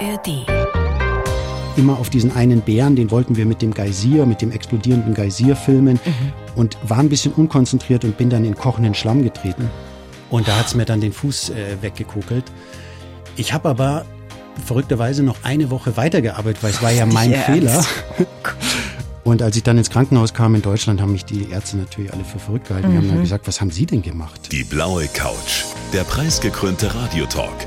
ARD. Immer auf diesen einen Bären, den wollten wir mit dem Geysir, mit dem explodierenden Geysir filmen Mhm. und war ein bisschen unkonzentriert und bin dann in kochenden Schlamm getreten. Und da hat's mir dann den Fuß äh, weggekokelt. Ich habe aber verrückterweise noch eine Woche weitergearbeitet, weil es war ja mein Ernst? Fehler. Und als ich dann ins Krankenhaus kam in Deutschland, haben mich die Ärzte natürlich alle für verrückt gehalten. Die haben Mhm. dann gesagt, was haben Sie denn gemacht? Die blaue Couch. Der preisgekrönte Radiotalk.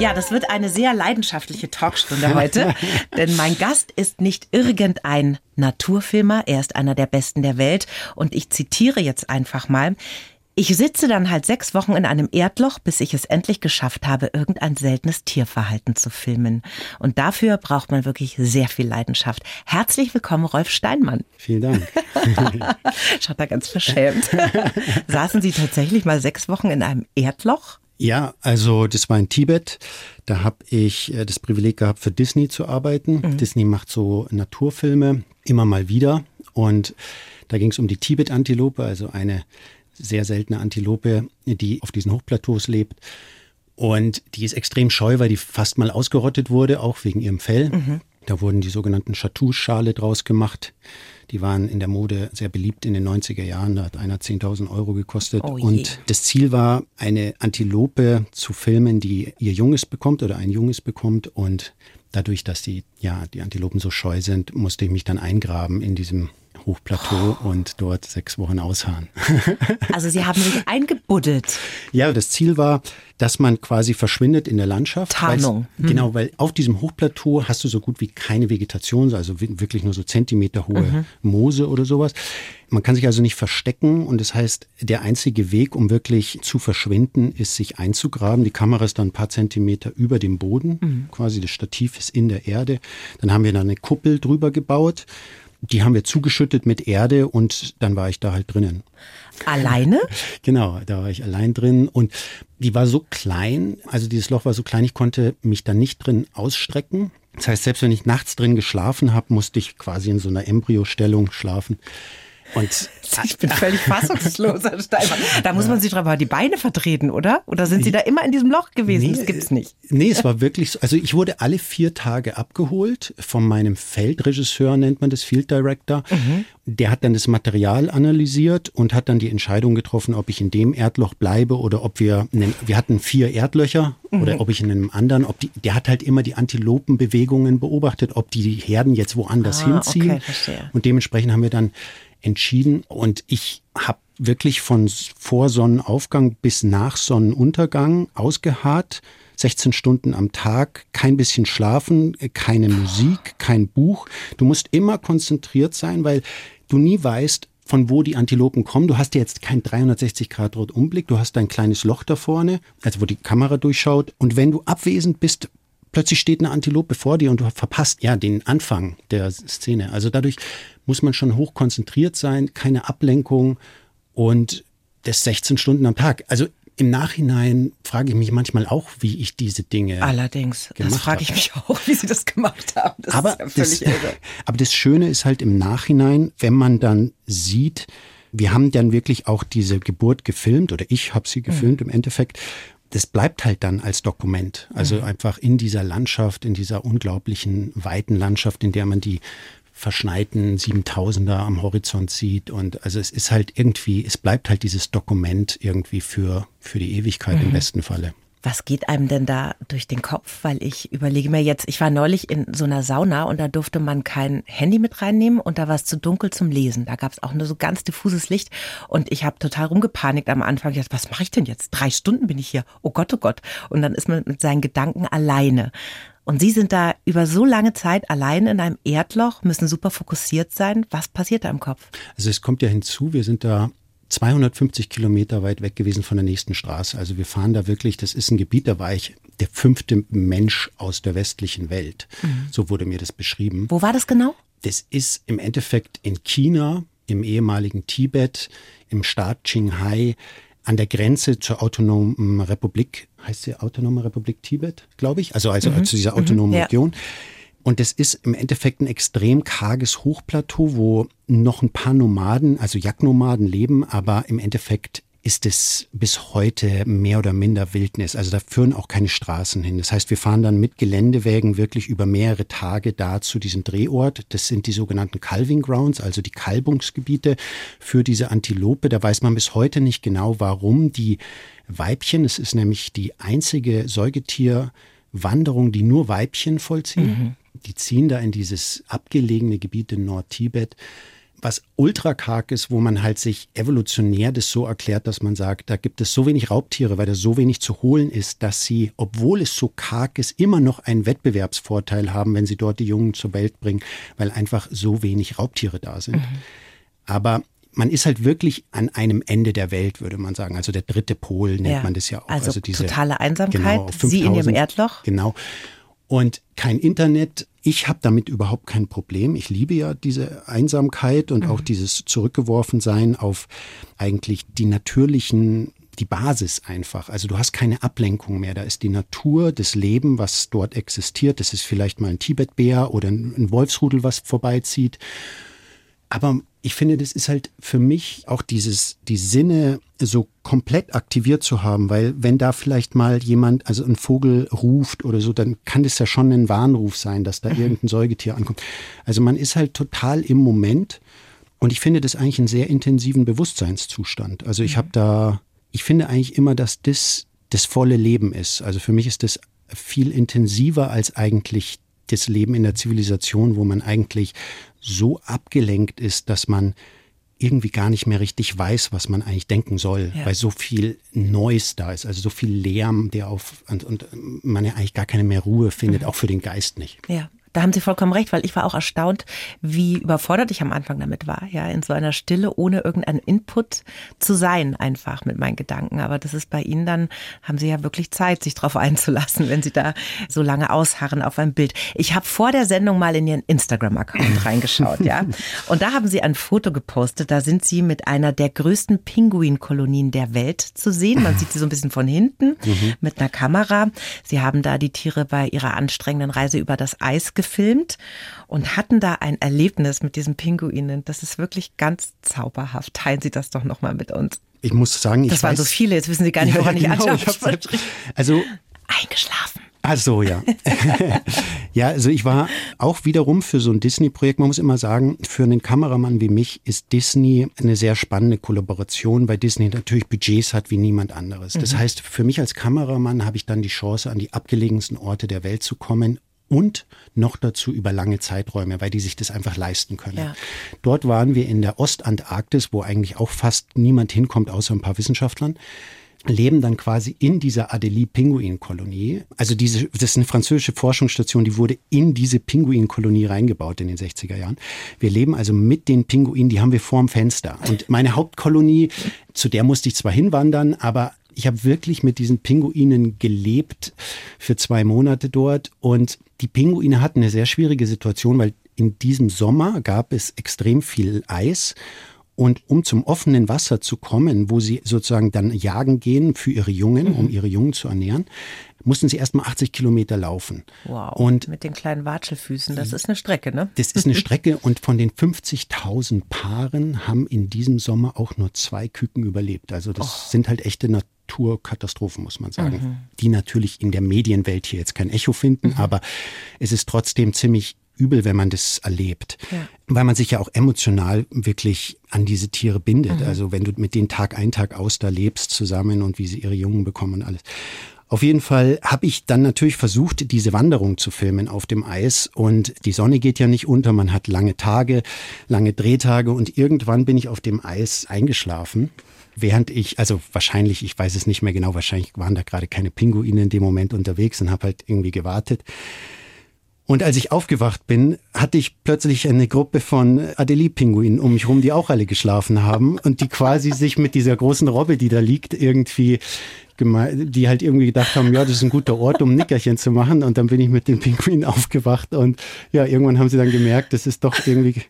Ja, das wird eine sehr leidenschaftliche Talkstunde heute, denn mein Gast ist nicht irgendein Naturfilmer, er ist einer der besten der Welt und ich zitiere jetzt einfach mal. Ich sitze dann halt sechs Wochen in einem Erdloch, bis ich es endlich geschafft habe, irgendein seltenes Tierverhalten zu filmen. Und dafür braucht man wirklich sehr viel Leidenschaft. Herzlich willkommen, Rolf Steinmann. Vielen Dank. Schaut da ganz verschämt. Saßen Sie tatsächlich mal sechs Wochen in einem Erdloch? Ja, also das war in Tibet. Da habe ich äh, das Privileg gehabt, für Disney zu arbeiten. Disney macht so Naturfilme immer mal wieder. Und da ging es um die Tibet-Antilope, also eine sehr seltene Antilope, die auf diesen Hochplateaus lebt. Und die ist extrem scheu, weil die fast mal ausgerottet wurde, auch wegen ihrem Fell. Da wurden die sogenannten Chatou-Schale draus gemacht. Die waren in der Mode sehr beliebt in den 90er Jahren. Da hat einer 10.000 Euro gekostet. Oh. Und das Ziel war, eine Antilope zu filmen, die ihr Junges bekommt oder ein Junges bekommt. Und dadurch, dass die, ja, die Antilopen so scheu sind, musste ich mich dann eingraben in diesem Hochplateau und dort sechs Wochen ausharren. Also Sie haben sich eingebuddelt. Ja, das Ziel war, dass man quasi verschwindet in der Landschaft. Tarnung. Weil's- Genau, weil auf diesem Hochplateau hast du so gut wie keine Vegetation, also wi- wirklich nur so Zentimeter hohe Moose oder sowas. Man kann sich also nicht verstecken und das heißt, der einzige Weg, um wirklich zu verschwinden, ist, sich einzugraben. Die Kamera ist dann ein paar Zentimeter über dem Boden, quasi das Stativ ist in der Erde. Dann haben wir da eine Kuppel drüber gebaut. Die haben wir zugeschüttet mit Erde und dann war ich da halt drinnen. Alleine? Genau, da war ich allein drin und die war so klein, also dieses Loch war so klein, ich konnte mich da nicht drin ausstrecken. Das heißt, selbst wenn ich nachts drin geschlafen habe, musste ich quasi in so einer Embryostellung schlafen. Und Ich bin völlig fassungslos, Herr Steinmann. Da muss man sich doch mal die Beine vertreten, oder? Oder sind Sie da immer in diesem Loch gewesen? das gibt's nicht. Nee, es war wirklich so. Also ich wurde alle vier Tage abgeholt von meinem Feldregisseur, nennt man das, Field Director. Der hat dann das Material analysiert und hat dann die Entscheidung getroffen, ob ich in dem Erdloch bleibe oder ob wir, wir hatten vier Erdlöcher oder ob ich in einem anderen, ob die, der hat halt immer die Antilopenbewegungen beobachtet, ob die Herden jetzt woanders Ah, hinziehen. okay, verstehe. Und dementsprechend haben wir dann entschieden und ich habe wirklich von vor Sonnenaufgang bis nach Sonnenuntergang ausgeharrt. 16 Stunden am Tag, kein bisschen schlafen, keine Musik, kein Buch. Du musst immer konzentriert sein, weil du nie weißt, von wo die Antilopen kommen. Du hast ja jetzt keinen 360-Grad-Rot-Umblick, du hast ein kleines Loch da vorne, also wo die Kamera durchschaut. Und wenn du abwesend bist, plötzlich steht eine Antilope vor dir und du verpasst ja den Anfang der Szene. Also dadurch muss man schon hoch konzentriert sein, keine Ablenkung und das 16 Stunden am Tag. Also im Nachhinein frage ich mich manchmal auch, wie ich diese Dinge. Allerdings. Das frage ich mich auch, wie Sie das gemacht haben. Das aber, ist ja das, aber das Schöne ist halt im Nachhinein, wenn man dann sieht, wir haben dann wirklich auch diese Geburt gefilmt oder ich habe sie gefilmt im Endeffekt. Das bleibt halt dann als Dokument. Also einfach in dieser Landschaft, in dieser unglaublichen weiten Landschaft, in der man die verschneiten 7000er am Horizont sieht. Und also es ist halt irgendwie, es bleibt halt dieses Dokument irgendwie für, für die Ewigkeit im besten Falle. Was geht einem denn da durch den Kopf? Weil ich überlege mir jetzt, ich war neulich in so einer Sauna und da durfte man kein Handy mit reinnehmen und da war es zu dunkel zum Lesen. Da gab es auch nur so ganz diffuses Licht und ich habe total rumgepanikt am Anfang. Ich dachte, was mache ich denn jetzt? Drei Stunden bin ich hier. Oh Gott, oh Gott. Und dann ist man mit seinen Gedanken alleine. Und Sie sind da über so lange Zeit allein in einem Erdloch, müssen super fokussiert sein. Was passiert da im Kopf? Also es kommt ja hinzu, wir sind da 250 Kilometer weit weg gewesen von der nächsten Straße. Also wir fahren da wirklich, das ist ein Gebiet, da war ich der fünfte Mensch aus der westlichen Welt. So wurde mir das beschrieben. Wo war das genau? Das ist im Endeffekt in China im ehemaligen Tibet, im Staat Qinghai, an der Grenze zur autonomen Republik, heißt sie Autonome Republik Tibet, glaube ich, also, also mhm. zu dieser autonomen mhm, ja. Region. Und es ist im Endeffekt ein extrem karges Hochplateau, wo noch ein paar Nomaden, also Jagdnomaden leben, aber im Endeffekt ist es bis heute mehr oder minder Wildnis. Also da führen auch keine Straßen hin. Das heißt, wir fahren dann mit Geländewägen wirklich über mehrere Tage da zu diesem Drehort. Das sind die sogenannten Calving Grounds, also die Kalbungsgebiete für diese Antilope. Da weiß man bis heute nicht genau, warum die Weibchen, es ist nämlich die einzige Säugetierwanderung, die nur Weibchen vollziehen. Mhm. Die ziehen da in dieses abgelegene Gebiet in Nordtibet was ultra karg ist, wo man halt sich evolutionär das so erklärt, dass man sagt, da gibt es so wenig Raubtiere, weil da so wenig zu holen ist, dass sie, obwohl es so karg ist, immer noch einen Wettbewerbsvorteil haben, wenn sie dort die Jungen zur Welt bringen, weil einfach so wenig Raubtiere da sind. Mhm. Aber man ist halt wirklich an einem Ende der Welt, würde man sagen. Also der dritte Pol nennt ja. man das ja auch. Also, also diese totale Einsamkeit. Genau, 5000, Sie in Ihrem Erdloch. Genau. Und kein Internet. Ich habe damit überhaupt kein Problem. Ich liebe ja diese Einsamkeit und mhm. auch dieses Zurückgeworfensein auf eigentlich die natürlichen die Basis einfach. Also du hast keine Ablenkung mehr. Da ist die Natur, das Leben, was dort existiert. Das ist vielleicht mal ein Tibetbär oder ein Wolfsrudel, was vorbeizieht. Aber ich finde, das ist halt für mich auch dieses, die Sinne so komplett aktiviert zu haben, weil wenn da vielleicht mal jemand, also ein Vogel ruft oder so, dann kann das ja schon ein Warnruf sein, dass da irgendein Säugetier ankommt. Also man ist halt total im Moment und ich finde das eigentlich einen sehr intensiven Bewusstseinszustand. Also ich mhm. habe da, ich finde eigentlich immer, dass das das volle Leben ist. Also für mich ist das viel intensiver als eigentlich das Leben in der Zivilisation, wo man eigentlich so abgelenkt ist, dass man irgendwie gar nicht mehr richtig weiß, was man eigentlich denken soll, ja. weil so viel Neues da ist, also so viel Lärm, der auf und, und man ja eigentlich gar keine mehr Ruhe findet, mhm. auch für den Geist nicht. Ja. Da haben Sie vollkommen recht, weil ich war auch erstaunt, wie überfordert ich am Anfang damit war, ja, in so einer Stille ohne irgendeinen Input zu sein, einfach mit meinen Gedanken. Aber das ist bei Ihnen dann, haben Sie ja wirklich Zeit, sich darauf einzulassen, wenn Sie da so lange ausharren auf ein Bild. Ich habe vor der Sendung mal in Ihren Instagram-Account reingeschaut, ja. Und da haben Sie ein Foto gepostet, da sind Sie mit einer der größten Pinguinkolonien der Welt zu sehen. Man sieht sie so ein bisschen von hinten mhm. mit einer Kamera. Sie haben da die Tiere bei ihrer anstrengenden Reise über das Eis gefilmt gefilmt und hatten da ein Erlebnis mit diesen Pinguinen. Das ist wirklich ganz zauberhaft. Teilen Sie das doch nochmal mit uns. Ich muss sagen, ich Das waren weiß, so viele, jetzt wissen Sie gar nicht, woran ja, genau, ich anschaue. Also eingeschlafen. Ach so, ja. ja, also ich war auch wiederum für so ein Disney-Projekt. Man muss immer sagen, für einen Kameramann wie mich ist Disney eine sehr spannende Kollaboration, weil Disney natürlich Budgets hat wie niemand anderes. Das mhm. heißt, für mich als Kameramann habe ich dann die Chance, an die abgelegensten Orte der Welt zu kommen und noch dazu über lange Zeiträume, weil die sich das einfach leisten können. Ja. Dort waren wir in der Ostantarktis, wo eigentlich auch fast niemand hinkommt, außer ein paar Wissenschaftlern leben dann quasi in dieser Adelie-Pinguin-Kolonie. Also diese, das ist eine französische Forschungsstation, die wurde in diese Pinguin-Kolonie reingebaut in den 60er Jahren. Wir leben also mit den Pinguinen, die haben wir vorm Fenster. Und meine Hauptkolonie, zu der musste ich zwar hinwandern, aber ich habe wirklich mit diesen Pinguinen gelebt für zwei Monate dort und die Pinguine hatten eine sehr schwierige Situation, weil in diesem Sommer gab es extrem viel Eis und um zum offenen Wasser zu kommen, wo sie sozusagen dann jagen gehen für ihre Jungen, mhm. um ihre Jungen zu ernähren, mussten sie erstmal 80 Kilometer laufen. Wow. Und mit den kleinen Watschelfüßen, das ist eine Strecke, ne? Das ist eine Strecke und von den 50.000 Paaren haben in diesem Sommer auch nur zwei Küken überlebt. Also das oh. sind halt echte Naturkatastrophen, muss man sagen, mhm. die natürlich in der Medienwelt hier jetzt kein Echo finden, mhm. aber es ist trotzdem ziemlich übel, wenn man das erlebt. Ja. Weil man sich ja auch emotional wirklich an diese Tiere bindet. Mhm. Also wenn du mit denen Tag ein, Tag aus da lebst zusammen und wie sie ihre Jungen bekommen und alles. Auf jeden Fall habe ich dann natürlich versucht, diese Wanderung zu filmen auf dem Eis. Und die Sonne geht ja nicht unter, man hat lange Tage, lange Drehtage und irgendwann bin ich auf dem Eis eingeschlafen. Während ich, also wahrscheinlich, ich weiß es nicht mehr genau, wahrscheinlich waren da gerade keine Pinguine in dem Moment unterwegs und habe halt irgendwie gewartet. Und als ich aufgewacht bin, hatte ich plötzlich eine Gruppe von Adelie-Pinguinen um mich rum, die auch alle geschlafen haben und die quasi sich mit dieser großen Robbe, die da liegt, irgendwie die halt irgendwie gedacht haben, ja, das ist ein guter Ort, um ein Nickerchen zu machen. Und dann bin ich mit den Pinguinen aufgewacht und ja, irgendwann haben sie dann gemerkt, das ist doch irgendwie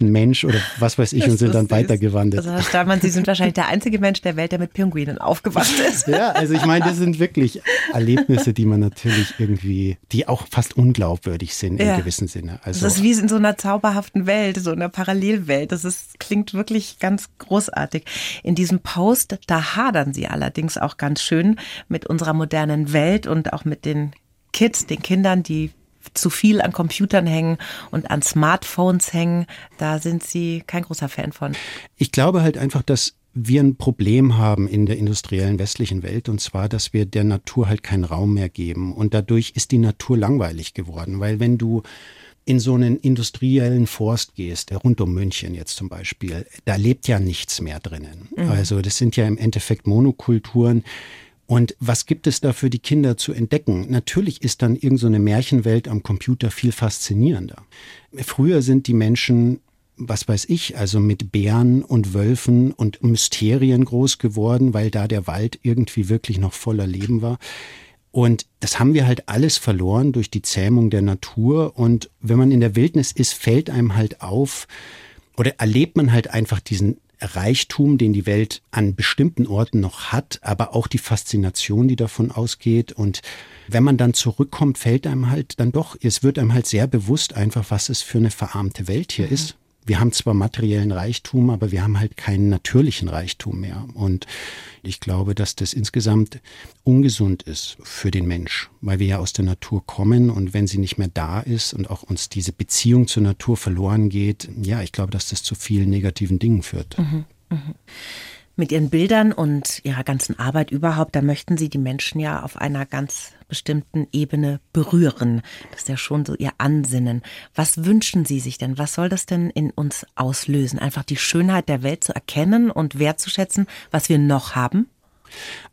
ein Mensch oder was weiß ich das und sind dann weitergewandert. Also Herr Stahlmann, Sie sind wahrscheinlich der einzige Mensch der Welt, der mit Pinguinen aufgewacht ist. Ja, also ich meine, das sind wirklich Erlebnisse, die man natürlich irgendwie, die auch fast unglaubwürdig sind ja. im gewissen Sinne. Also, das ist wie in so einer zauberhaften Welt, so einer Parallelwelt. Das ist, klingt wirklich ganz großartig. In diesem Post, da hadern Sie allerdings auch ganz schön mit unserer modernen Welt und auch mit den Kids, den Kindern, die zu viel an Computern hängen und an Smartphones hängen. Da sind Sie kein großer Fan von. Ich glaube halt einfach, dass wir ein Problem haben in der industriellen westlichen Welt und zwar, dass wir der Natur halt keinen Raum mehr geben und dadurch ist die Natur langweilig geworden, weil wenn du in so einen industriellen Forst gehst, rund um München jetzt zum Beispiel, da lebt ja nichts mehr drinnen. Mhm. Also das sind ja im Endeffekt Monokulturen, und was gibt es da für die Kinder zu entdecken? Natürlich ist dann irgendeine so Märchenwelt am Computer viel faszinierender. Früher sind die Menschen was weiß ich, also mit Bären und Wölfen und Mysterien groß geworden, weil da der Wald irgendwie wirklich noch voller Leben war. Und das haben wir halt alles verloren durch die Zähmung der Natur. Und wenn man in der Wildnis ist, fällt einem halt auf oder erlebt man halt einfach diesen Reichtum, den die Welt an bestimmten Orten noch hat, aber auch die Faszination, die davon ausgeht. Und wenn man dann zurückkommt, fällt einem halt dann doch, es wird einem halt sehr bewusst einfach, was es für eine verarmte Welt hier mhm. ist wir haben zwar materiellen Reichtum, aber wir haben halt keinen natürlichen Reichtum mehr. Und ich glaube, dass das insgesamt ungesund ist für den Mensch, weil wir ja aus der Natur kommen und wenn sie nicht mehr da ist und auch uns diese Beziehung zur Natur verloren geht, ja, ich glaube, dass das zu vielen negativen Dingen führt. Mhm, mh mit ihren Bildern und ihrer ganzen Arbeit überhaupt, da möchten sie die Menschen ja auf einer ganz bestimmten Ebene berühren. Das ist ja schon so ihr Ansinnen. Was wünschen Sie sich denn? Was soll das denn in uns auslösen? Einfach die Schönheit der Welt zu erkennen und wertzuschätzen, was wir noch haben?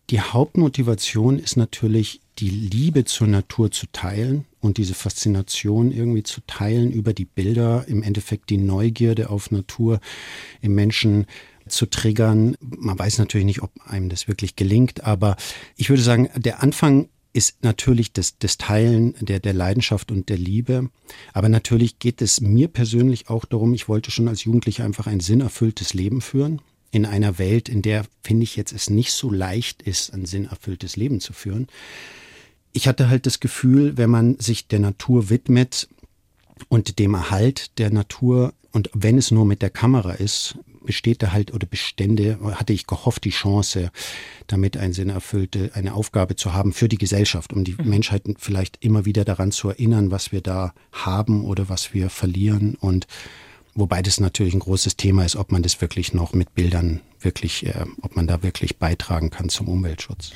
Die Hauptmotivation ist natürlich, die Liebe zur Natur zu teilen und diese Faszination irgendwie zu teilen über die Bilder, im Endeffekt die Neugierde auf Natur im Menschen zu triggern. Man weiß natürlich nicht, ob einem das wirklich gelingt, aber ich würde sagen, der Anfang ist natürlich das, das Teilen der, der Leidenschaft und der Liebe. Aber natürlich geht es mir persönlich auch darum, ich wollte schon als Jugendlicher einfach ein sinnerfülltes Leben führen. In einer Welt, in der, finde ich jetzt, es nicht so leicht ist, ein sinnerfülltes Leben zu führen. Ich hatte halt das Gefühl, wenn man sich der Natur widmet und dem Erhalt der Natur und wenn es nur mit der Kamera ist, besteht da halt oder Bestände, hatte ich gehofft, die Chance, damit ein Sinn erfüllte, eine Aufgabe zu haben für die Gesellschaft, um die mhm. Menschheit vielleicht immer wieder daran zu erinnern, was wir da haben oder was wir verlieren und Wobei das natürlich ein großes Thema ist, ob man das wirklich noch mit Bildern wirklich, äh, ob man da wirklich beitragen kann zum Umweltschutz.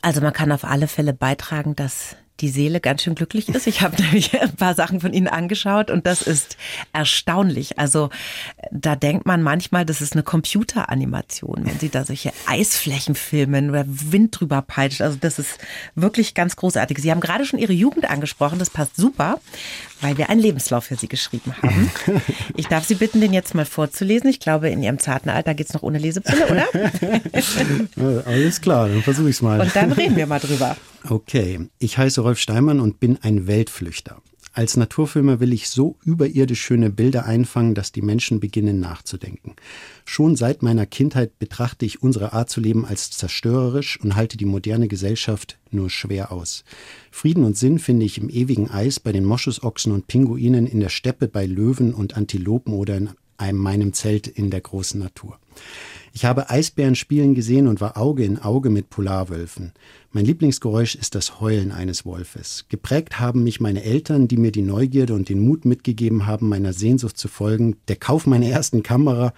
Also man kann auf alle Fälle beitragen, dass die Seele ganz schön glücklich ist. Ich habe nämlich ein paar Sachen von Ihnen angeschaut und das ist erstaunlich. Also da denkt man manchmal, das ist eine Computeranimation, wenn Sie da solche Eisflächen filmen oder Wind drüber peitscht. Also das ist wirklich ganz großartig. Sie haben gerade schon Ihre Jugend angesprochen, das passt super, weil wir einen Lebenslauf für Sie geschrieben haben. Ich darf Sie bitten, den jetzt mal vorzulesen. Ich glaube, in Ihrem zarten Alter geht es noch ohne Lesebrille, oder? Alles klar, dann versuche ich es mal. Und dann reden wir mal drüber. Okay, ich heiße Rolf Steinmann und bin ein Weltflüchter. Als Naturfilmer will ich so überirdisch schöne Bilder einfangen, dass die Menschen beginnen nachzudenken. Schon seit meiner Kindheit betrachte ich unsere Art zu leben als zerstörerisch und halte die moderne Gesellschaft nur schwer aus. Frieden und Sinn finde ich im ewigen Eis bei den Moschusochsen und Pinguinen, in der Steppe bei Löwen und Antilopen oder in einem meinem Zelt in der großen Natur. Ich habe Eisbären spielen gesehen und war Auge in Auge mit Polarwölfen. Mein Lieblingsgeräusch ist das Heulen eines Wolfes. Geprägt haben mich meine Eltern, die mir die Neugierde und den Mut mitgegeben haben, meiner Sehnsucht zu folgen, der Kauf meiner ersten Kamera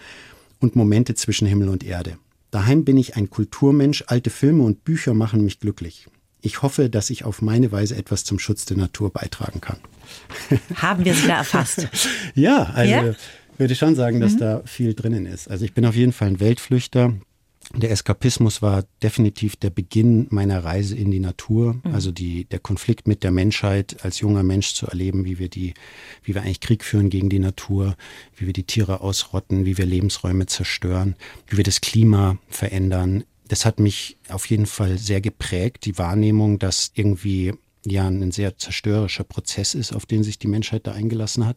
und Momente zwischen Himmel und Erde. Daheim bin ich ein Kulturmensch, alte Filme und Bücher machen mich glücklich. Ich hoffe, dass ich auf meine Weise etwas zum Schutz der Natur beitragen kann. Haben wir es wieder erfasst? ja, also ja? Würde schon sagen, dass mhm. da viel drinnen ist. Also ich bin auf jeden Fall ein Weltflüchter. Der Eskapismus war definitiv der Beginn meiner Reise in die Natur, mhm. also die, der Konflikt mit der Menschheit als junger Mensch zu erleben, wie wir die, wie wir eigentlich Krieg führen gegen die Natur, wie wir die Tiere ausrotten, wie wir Lebensräume zerstören, wie wir das Klima verändern. Das hat mich auf jeden Fall sehr geprägt, die Wahrnehmung, dass irgendwie ja ein sehr zerstörerischer Prozess ist, auf den sich die Menschheit da eingelassen hat.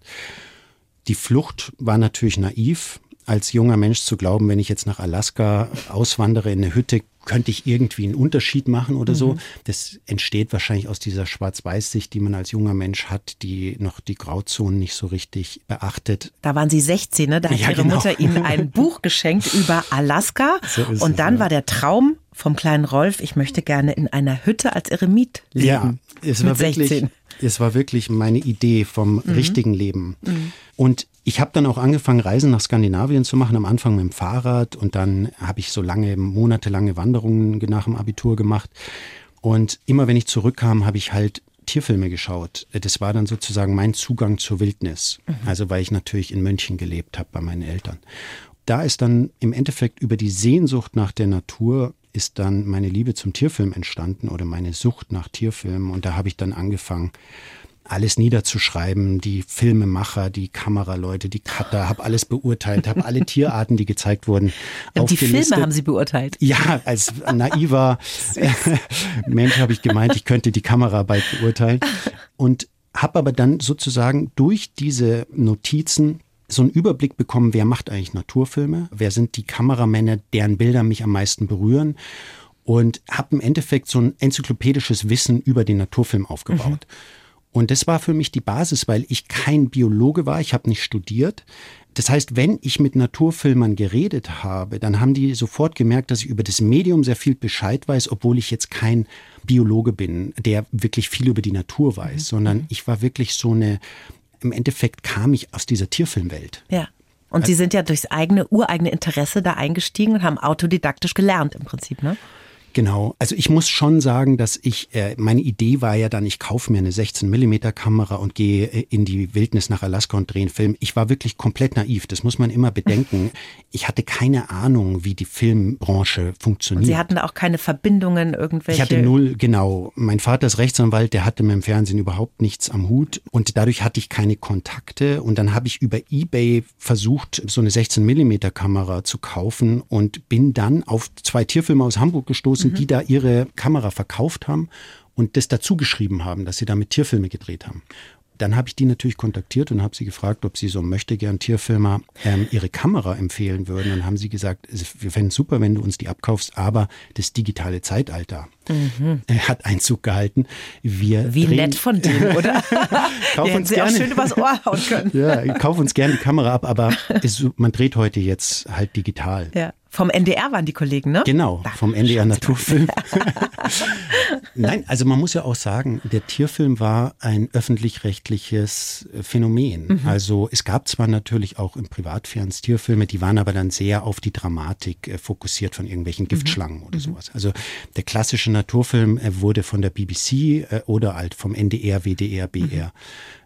Die Flucht war natürlich naiv als junger Mensch zu glauben, wenn ich jetzt nach Alaska auswandere in eine Hütte, könnte ich irgendwie einen Unterschied machen oder so. Mhm. Das entsteht wahrscheinlich aus dieser Schwarz-Weiß-Sicht, die man als junger Mensch hat, die noch die Grauzonen nicht so richtig beachtet. Da waren Sie 16, ne? Da hat ja, Ihre genau. Mutter Ihnen ein Buch geschenkt über Alaska. So und dann es, ja. war der Traum vom kleinen Rolf, ich möchte gerne in einer Hütte als Eremit leben. Ja, es war wirklich, es war wirklich meine Idee vom mhm. richtigen Leben. Mhm. Und ich habe dann auch angefangen, Reisen nach Skandinavien zu machen, am Anfang mit dem Fahrrad und dann habe ich so lange, monatelange Wanderungen nach dem Abitur gemacht. Und immer wenn ich zurückkam, habe ich halt Tierfilme geschaut. Das war dann sozusagen mein Zugang zur Wildnis. Mhm. Also weil ich natürlich in München gelebt habe bei meinen Eltern. Da ist dann im Endeffekt über die Sehnsucht nach der Natur ist dann meine Liebe zum Tierfilm entstanden oder meine Sucht nach Tierfilmen. Und da habe ich dann angefangen, alles niederzuschreiben, die Filmemacher, die Kameraleute, die Cutter, habe alles beurteilt, habe alle Tierarten, die gezeigt wurden. Ja, die Filme haben Sie beurteilt? Ja, als naiver Mensch habe ich gemeint, ich könnte die Kameraarbeit beurteilen und habe aber dann sozusagen durch diese Notizen so einen Überblick bekommen, wer macht eigentlich Naturfilme, wer sind die Kameramänner, deren Bilder mich am meisten berühren und habe im Endeffekt so ein enzyklopädisches Wissen über den Naturfilm aufgebaut. Mhm. Und das war für mich die Basis, weil ich kein Biologe war, ich habe nicht studiert. Das heißt, wenn ich mit Naturfilmern geredet habe, dann haben die sofort gemerkt, dass ich über das Medium sehr viel Bescheid weiß, obwohl ich jetzt kein Biologe bin, der wirklich viel über die Natur weiß, mhm. sondern ich war wirklich so eine, im Endeffekt kam ich aus dieser Tierfilmwelt. Ja. Und Sie sind ja durchs eigene, ureigene Interesse da eingestiegen und haben autodidaktisch gelernt im Prinzip, ne? Genau. Also ich muss schon sagen, dass ich, äh, meine Idee war ja dann, ich kaufe mir eine 16 Millimeter Kamera und gehe äh, in die Wildnis nach Alaska und drehe einen Film. Ich war wirklich komplett naiv. Das muss man immer bedenken. Ich hatte keine Ahnung, wie die Filmbranche funktioniert. Und Sie hatten da auch keine Verbindungen, irgendwelche? Ich hatte null, genau. Mein Vater ist Rechtsanwalt, der hatte mit dem Fernsehen überhaupt nichts am Hut und dadurch hatte ich keine Kontakte und dann habe ich über Ebay versucht, so eine 16 Millimeter Kamera zu kaufen und bin dann auf zwei Tierfilme aus Hamburg gestoßen, Journalisten, mhm. die da ihre Kamera verkauft haben und das dazu geschrieben haben, dass sie damit Tierfilme gedreht haben. Dann habe ich die natürlich kontaktiert und habe sie gefragt, ob sie so möchte gern Tierfilmer ähm, ihre Kamera empfehlen würden. Dann haben sie gesagt, wir fänden es super, wenn du uns die abkaufst, aber das digitale Zeitalter mhm. hat Einzug gehalten. Wir Wie drehen, nett von dir, oder? kauf uns gerne, schön übers Ohr hauen können. ja, kauf uns gerne die Kamera ab, aber es, man dreht heute jetzt halt digital. Ja. Vom NDR waren die Kollegen, ne? Genau, vom NDR Naturfilm. Nein, also man muss ja auch sagen, der Tierfilm war ein öffentlich-rechtliches Phänomen. Mhm. Also es gab zwar natürlich auch im Privatfernsehen Tierfilme, die waren aber dann sehr auf die Dramatik äh, fokussiert von irgendwelchen mhm. Giftschlangen mhm. oder sowas. Also der klassische Naturfilm äh, wurde von der BBC äh, oder halt vom NDR, WDR, BR mhm.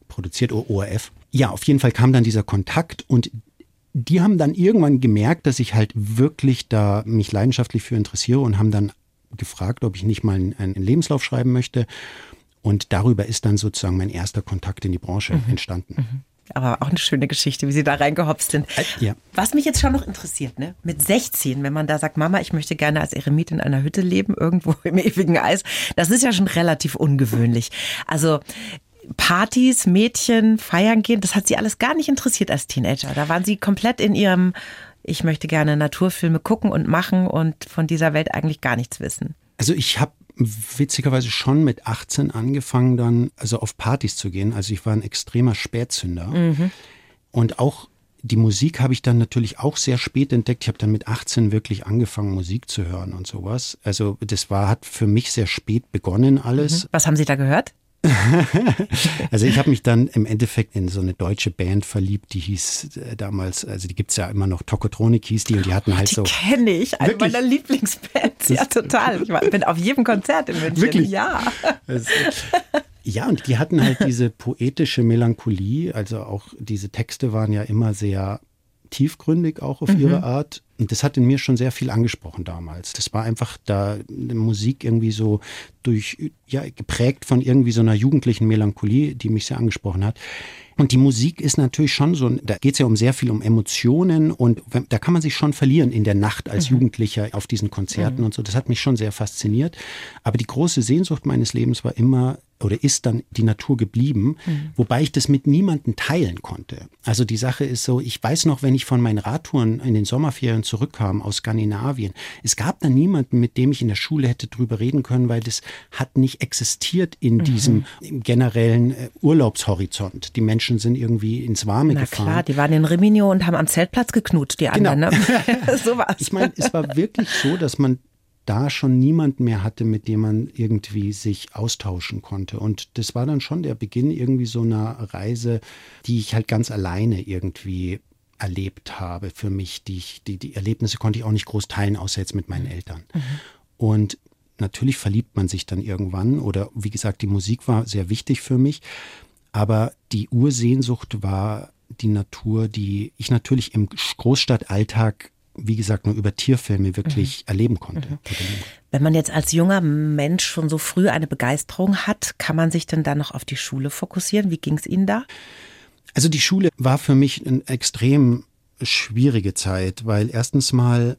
produziert, ORF. Ja, auf jeden Fall kam dann dieser Kontakt und die haben dann irgendwann gemerkt, dass ich halt wirklich da mich leidenschaftlich für interessiere und haben dann gefragt, ob ich nicht mal einen, einen Lebenslauf schreiben möchte. Und darüber ist dann sozusagen mein erster Kontakt in die Branche mhm. entstanden. Mhm. Aber auch eine schöne Geschichte, wie Sie da reingehopst sind. Äh, ja. Was mich jetzt schon noch interessiert, ne? Mit 16, wenn man da sagt, Mama, ich möchte gerne als Eremit in einer Hütte leben, irgendwo im ewigen Eis, das ist ja schon relativ ungewöhnlich. Also Partys, Mädchen, feiern gehen, das hat sie alles gar nicht interessiert als Teenager. Da waren sie komplett in ihrem, ich möchte gerne Naturfilme gucken und machen und von dieser Welt eigentlich gar nichts wissen. Also ich habe witzigerweise schon mit 18 angefangen, dann also auf Partys zu gehen. Also ich war ein extremer Spätzünder. Mhm. Und auch die Musik habe ich dann natürlich auch sehr spät entdeckt. Ich habe dann mit 18 wirklich angefangen, Musik zu hören und sowas. Also das war, hat für mich sehr spät begonnen alles. Mhm. Was haben Sie da gehört? also ich habe mich dann im Endeffekt in so eine deutsche Band verliebt, die hieß äh, damals, also die gibt's ja immer noch, Tokotronik hieß die und die hatten halt die so. kenne ich, eine wirklich? meiner Lieblingsbands. Ja, total. Ich war, bin auf jedem Konzert in München. Wirklich? Ja. Also, ja, und die hatten halt diese poetische Melancholie, also auch diese Texte waren ja immer sehr tiefgründig auch auf mhm. ihre Art. Und das hat in mir schon sehr viel angesprochen damals. Das war einfach da Musik irgendwie so durch, ja, geprägt von irgendwie so einer jugendlichen Melancholie, die mich sehr angesprochen hat. Und die Musik ist natürlich schon so, da geht es ja um sehr viel um Emotionen und da kann man sich schon verlieren in der Nacht als mhm. Jugendlicher auf diesen Konzerten mhm. und so. Das hat mich schon sehr fasziniert. Aber die große Sehnsucht meines Lebens war immer, oder ist dann die Natur geblieben, mhm. wobei ich das mit niemandem teilen konnte. Also die Sache ist so, ich weiß noch, wenn ich von meinen Radtouren in den Sommerferien zurückkam aus Skandinavien, es gab da niemanden, mit dem ich in der Schule hätte drüber reden können, weil das hat nicht existiert in mhm. diesem generellen äh, Urlaubshorizont. Die Menschen sind irgendwie ins Warme Na gefahren. klar, die waren in Rimini und haben am Zeltplatz geknutscht, die genau. anderen. Ne? so war's. Ich meine, es war wirklich so, dass man da schon niemand mehr hatte, mit dem man irgendwie sich austauschen konnte. Und das war dann schon der Beginn irgendwie so einer Reise, die ich halt ganz alleine irgendwie erlebt habe für mich. Die, ich, die, die Erlebnisse konnte ich auch nicht groß teilen, außer jetzt mit meinen Eltern. Mhm. Und natürlich verliebt man sich dann irgendwann oder wie gesagt, die Musik war sehr wichtig für mich. Aber die Ursehnsucht war die Natur, die ich natürlich im Großstadtalltag wie gesagt, nur über Tierfilme wirklich mhm. erleben konnte. Mhm. Wenn man jetzt als junger Mensch schon so früh eine Begeisterung hat, kann man sich denn dann noch auf die Schule fokussieren? Wie ging es Ihnen da? Also die Schule war für mich eine extrem schwierige Zeit, weil erstens mal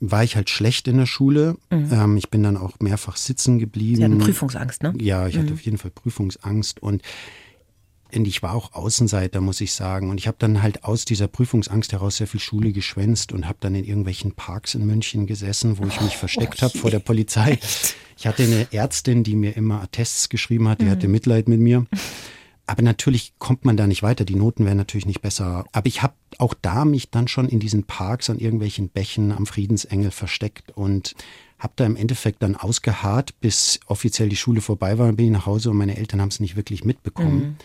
war ich halt schlecht in der Schule. Mhm. Ähm, ich bin dann auch mehrfach sitzen geblieben. Sie hatten Prüfungsangst, ne? Ja, ich hatte mhm. auf jeden Fall Prüfungsangst und und ich war auch Außenseiter, muss ich sagen. Und ich habe dann halt aus dieser Prüfungsangst heraus sehr viel Schule geschwänzt und habe dann in irgendwelchen Parks in München gesessen, wo ich mich oh, versteckt habe vor der Polizei. Ich hatte eine Ärztin, die mir immer Attests geschrieben hat, die mhm. hatte Mitleid mit mir. Aber natürlich kommt man da nicht weiter. Die Noten wären natürlich nicht besser. Aber ich habe auch da mich dann schon in diesen Parks an irgendwelchen Bächen am Friedensengel versteckt und habe da im Endeffekt dann ausgeharrt, bis offiziell die Schule vorbei war. Bin ich nach Hause und meine Eltern haben es nicht wirklich mitbekommen. Mhm.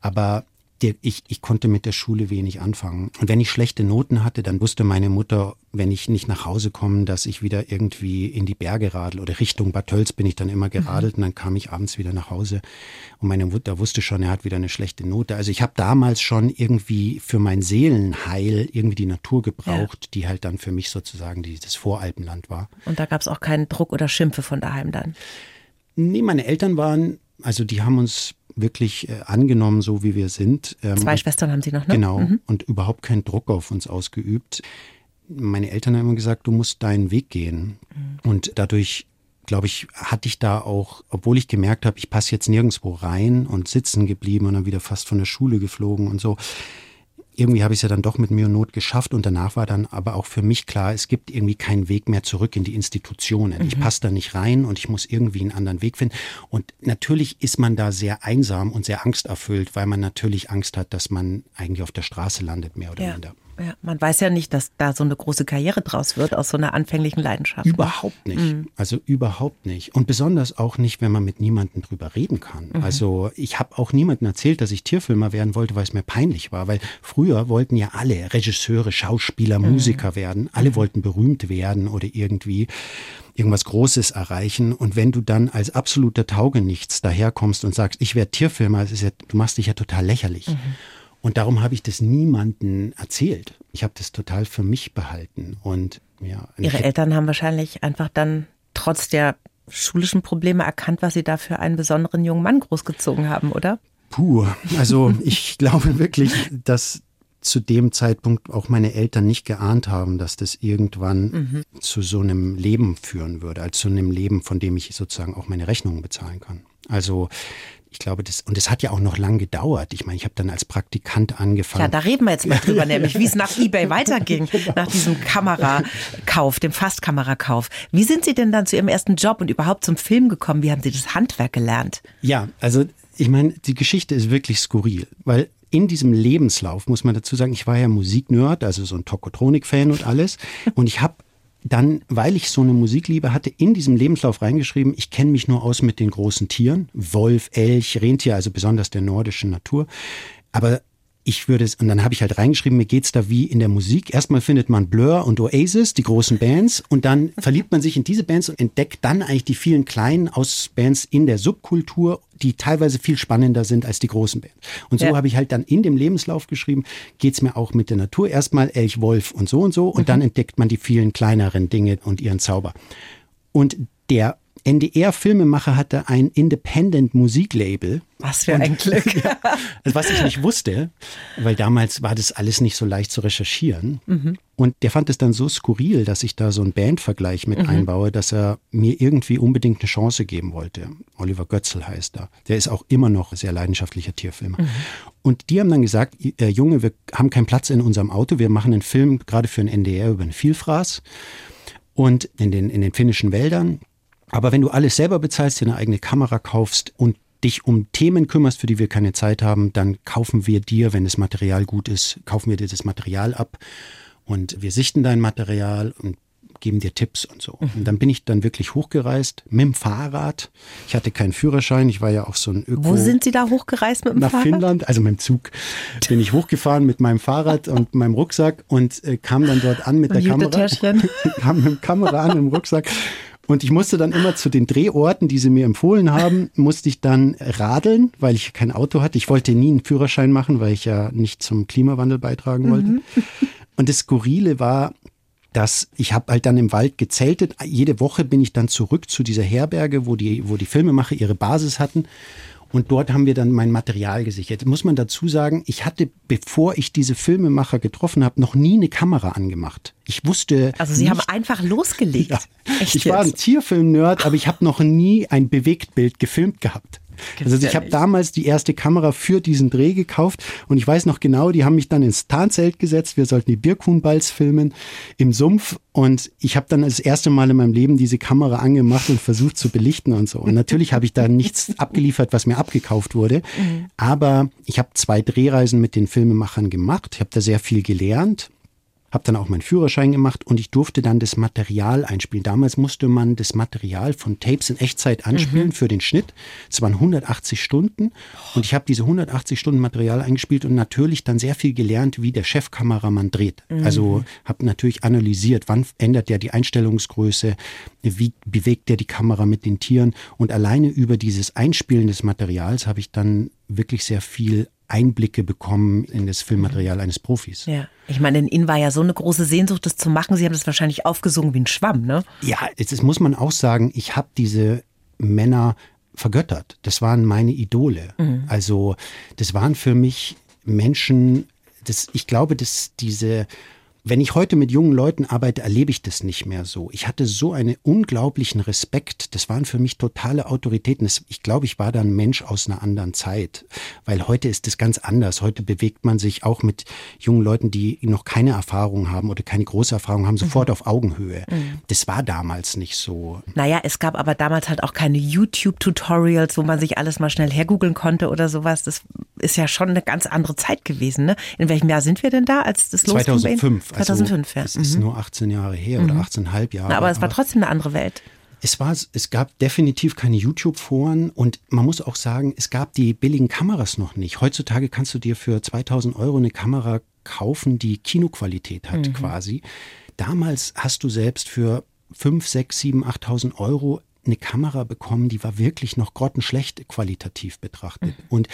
Aber der, ich, ich konnte mit der Schule wenig anfangen. Und wenn ich schlechte Noten hatte, dann wusste meine Mutter, wenn ich nicht nach Hause komme, dass ich wieder irgendwie in die Berge radel oder Richtung Bad Tölz bin ich dann immer geradelt mhm. und dann kam ich abends wieder nach Hause und meine Mutter wusste schon, er hat wieder eine schlechte Note. Also ich habe damals schon irgendwie für mein Seelenheil irgendwie die Natur gebraucht, ja. die halt dann für mich sozusagen dieses Voralpenland war. Und da gab es auch keinen Druck oder Schimpfe von daheim dann? Nee, meine Eltern waren, also die haben uns wirklich äh, angenommen, so wie wir sind. Ähm, Zwei Schwestern haben Sie noch, ne? Genau. Mhm. Und überhaupt keinen Druck auf uns ausgeübt. Meine Eltern haben immer gesagt, du musst deinen Weg gehen. Mhm. Und dadurch, glaube ich, hatte ich da auch, obwohl ich gemerkt habe, ich passe jetzt nirgendwo rein und sitzen geblieben und dann wieder fast von der Schule geflogen und so, irgendwie habe ich es ja dann doch mit Mühe und Not geschafft und danach war dann aber auch für mich klar, es gibt irgendwie keinen Weg mehr zurück in die Institutionen. Mhm. Ich passe da nicht rein und ich muss irgendwie einen anderen Weg finden. Und natürlich ist man da sehr einsam und sehr angsterfüllt, weil man natürlich Angst hat, dass man eigentlich auf der Straße landet, mehr oder ja. minder. Ja, man weiß ja nicht, dass da so eine große Karriere draus wird aus so einer anfänglichen Leidenschaft. Überhaupt nicht. Mhm. Also überhaupt nicht. Und besonders auch nicht, wenn man mit niemandem drüber reden kann. Mhm. Also ich habe auch niemandem erzählt, dass ich Tierfilmer werden wollte, weil es mir peinlich war. Weil früher wollten ja alle Regisseure, Schauspieler, mhm. Musiker werden. Alle mhm. wollten berühmt werden oder irgendwie irgendwas Großes erreichen. Und wenn du dann als absoluter Taugenichts daherkommst und sagst, ich werde Tierfilmer, ja, du machst dich ja total lächerlich. Und darum habe ich das niemandem erzählt. Ich habe das total für mich behalten. Und ja. Ihre Eltern haben wahrscheinlich einfach dann trotz der schulischen Probleme erkannt, was sie da für einen besonderen jungen Mann großgezogen haben, oder? Puh, also ich glaube wirklich, dass zu dem Zeitpunkt auch meine Eltern nicht geahnt haben, dass das irgendwann mhm. zu so einem Leben führen würde, als zu einem Leben, von dem ich sozusagen auch meine Rechnungen bezahlen kann. Also ich glaube, das, und es hat ja auch noch lang gedauert. Ich meine, ich habe dann als Praktikant angefangen. Ja, da reden wir jetzt mal drüber, nämlich wie es nach eBay weiterging, genau. nach diesem Kamerakauf, dem Fastkamerakauf. Wie sind Sie denn dann zu Ihrem ersten Job und überhaupt zum Film gekommen? Wie haben Sie das Handwerk gelernt? Ja, also ich meine, die Geschichte ist wirklich skurril, weil in diesem Lebenslauf muss man dazu sagen, ich war ja Musiknerd, also so ein Tokotronik-Fan und alles. Und ich habe dann, weil ich so eine Musikliebe hatte, in diesem Lebenslauf reingeschrieben, ich kenne mich nur aus mit den großen Tieren, Wolf, Elch, Rentier, also besonders der nordischen Natur. Aber ich würde es, und dann habe ich halt reingeschrieben, mir geht's da wie in der Musik. Erstmal findet man Blur und Oasis, die großen Bands, und dann verliebt man sich in diese Bands und entdeckt dann eigentlich die vielen kleinen aus Bands in der Subkultur, die teilweise viel spannender sind als die großen Bands. Und so ja. habe ich halt dann in dem Lebenslauf geschrieben, geht's mir auch mit der Natur. Erstmal Elch, Wolf und so und so, und mhm. dann entdeckt man die vielen kleineren Dinge und ihren Zauber. Und der NDR-Filmemacher hatte ein Independent-Musiklabel. Was für ein Glück. ja, was ich nicht wusste, weil damals war das alles nicht so leicht zu recherchieren. Mhm. Und der fand es dann so skurril, dass ich da so einen Bandvergleich mit mhm. einbaue, dass er mir irgendwie unbedingt eine Chance geben wollte. Oliver Götzl heißt er. Der ist auch immer noch sehr leidenschaftlicher Tierfilmer. Mhm. Und die haben dann gesagt, äh, Junge, wir haben keinen Platz in unserem Auto, wir machen einen Film gerade für ein NDR über einen Vielfraß und in den, in den finnischen Wäldern. Aber wenn du alles selber bezahlst, dir eine eigene Kamera kaufst und dich um Themen kümmerst, für die wir keine Zeit haben, dann kaufen wir dir, wenn das Material gut ist, kaufen wir dir das Material ab und wir sichten dein Material und geben dir Tipps und so. Und dann bin ich dann wirklich hochgereist mit dem Fahrrad. Ich hatte keinen Führerschein, ich war ja auch so ein Öko. Wo sind Sie da hochgereist mit dem nach Fahrrad? Nach Finnland, also mit dem Zug. Bin ich hochgefahren mit meinem Fahrrad und meinem Rucksack und äh, kam dann dort an mit und der Kamera. kam mit dem Kamera an im Rucksack und ich musste dann immer zu den Drehorten, die sie mir empfohlen haben, musste ich dann radeln, weil ich kein Auto hatte. Ich wollte nie einen Führerschein machen, weil ich ja nicht zum Klimawandel beitragen wollte. Mhm. Und das Skurrile war, dass ich habe halt dann im Wald gezeltet. Jede Woche bin ich dann zurück zu dieser Herberge, wo die, wo die Filmemacher ihre Basis hatten. Und dort haben wir dann mein Material gesichert. Muss man dazu sagen, ich hatte, bevor ich diese Filmemacher getroffen habe, noch nie eine Kamera angemacht. Ich wusste. Also Sie nicht, haben einfach losgelegt. Ja, ich war ein Tierfilm-Nerd, aber ich habe noch nie ein Bewegtbild gefilmt gehabt. Also ich habe damals die erste Kamera für diesen Dreh gekauft und ich weiß noch genau, die haben mich dann ins Tarnzelt gesetzt. Wir sollten die Birkhuhnballs filmen im Sumpf und ich habe dann das erste Mal in meinem Leben diese Kamera angemacht und versucht zu belichten und so. Und natürlich habe ich da nichts abgeliefert, was mir abgekauft wurde, mhm. aber ich habe zwei Drehreisen mit den Filmemachern gemacht. Ich habe da sehr viel gelernt habe dann auch meinen Führerschein gemacht und ich durfte dann das Material einspielen. Damals musste man das Material von Tapes in Echtzeit anspielen mhm. für den Schnitt. Es waren 180 Stunden und ich habe diese 180 Stunden Material eingespielt und natürlich dann sehr viel gelernt, wie der Chefkameramann dreht. Mhm. Also habe natürlich analysiert, wann ändert der die Einstellungsgröße, wie bewegt der die Kamera mit den Tieren und alleine über dieses Einspielen des Materials habe ich dann wirklich sehr viel Einblicke bekommen in das Filmmaterial eines Profis. Ja, ich meine, in Ihnen war ja so eine große Sehnsucht, das zu machen. Sie haben das wahrscheinlich aufgesungen wie ein Schwamm, ne? Ja, jetzt muss man auch sagen, ich habe diese Männer vergöttert. Das waren meine Idole. Mhm. Also das waren für mich Menschen, das, ich glaube, dass diese wenn ich heute mit jungen Leuten arbeite, erlebe ich das nicht mehr so. Ich hatte so einen unglaublichen Respekt. Das waren für mich totale Autoritäten. Ich glaube, ich war da ein Mensch aus einer anderen Zeit. Weil heute ist es ganz anders. Heute bewegt man sich auch mit jungen Leuten, die noch keine Erfahrung haben oder keine große Erfahrung haben, sofort mhm. auf Augenhöhe. Mhm. Das war damals nicht so. Naja, es gab aber damals halt auch keine YouTube-Tutorials, wo man sich alles mal schnell hergoogeln konnte oder sowas. Das ist ja schon eine ganz andere Zeit gewesen. Ne? In welchem Jahr sind wir denn da, als das losging? 2005. 2005, also, ja. Es ist mhm. nur 18 Jahre her oder 18,5 mhm. Jahre. Na, aber es war trotzdem eine andere Welt. Es, war, es gab definitiv keine YouTube-Foren und man muss auch sagen, es gab die billigen Kameras noch nicht. Heutzutage kannst du dir für 2000 Euro eine Kamera kaufen, die Kinoqualität hat mhm. quasi. Damals hast du selbst für 5, 6, 7, 8.000 Euro eine Kamera bekommen, die war wirklich noch grottenschlecht qualitativ betrachtet. Mhm. Und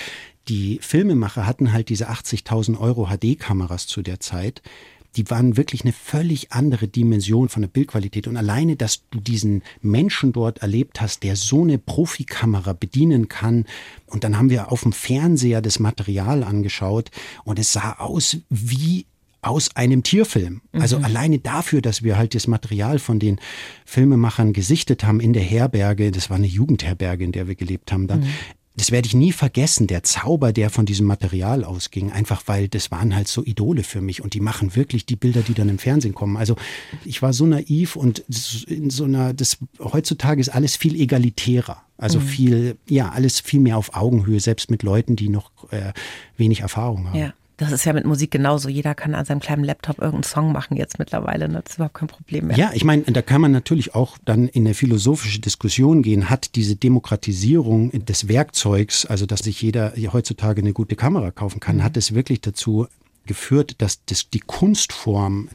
die Filmemacher hatten halt diese 80.000 Euro HD-Kameras zu der Zeit die waren wirklich eine völlig andere Dimension von der Bildqualität. Und alleine, dass du diesen Menschen dort erlebt hast, der so eine Profikamera bedienen kann. Und dann haben wir auf dem Fernseher das Material angeschaut und es sah aus wie aus einem Tierfilm. Also mhm. alleine dafür, dass wir halt das Material von den Filmemachern gesichtet haben in der Herberge, das war eine Jugendherberge, in der wir gelebt haben dann, mhm das werde ich nie vergessen, der Zauber, der von diesem Material ausging, einfach weil das waren halt so Idole für mich und die machen wirklich die Bilder, die dann im Fernsehen kommen. Also ich war so naiv und in so einer, das heutzutage ist alles viel egalitärer. Also mhm. viel, ja, alles viel mehr auf Augenhöhe, selbst mit Leuten, die noch äh, wenig Erfahrung haben. Ja. Das ist ja mit Musik genauso. Jeder kann an seinem kleinen Laptop irgendeinen Song machen jetzt mittlerweile. Ne? Das ist überhaupt kein Problem mehr. Ja, ich meine, da kann man natürlich auch dann in eine philosophische Diskussion gehen. Hat diese Demokratisierung des Werkzeugs, also dass sich jeder heutzutage eine gute Kamera kaufen kann, mhm. hat es wirklich dazu geführt, dass das, die Kunstform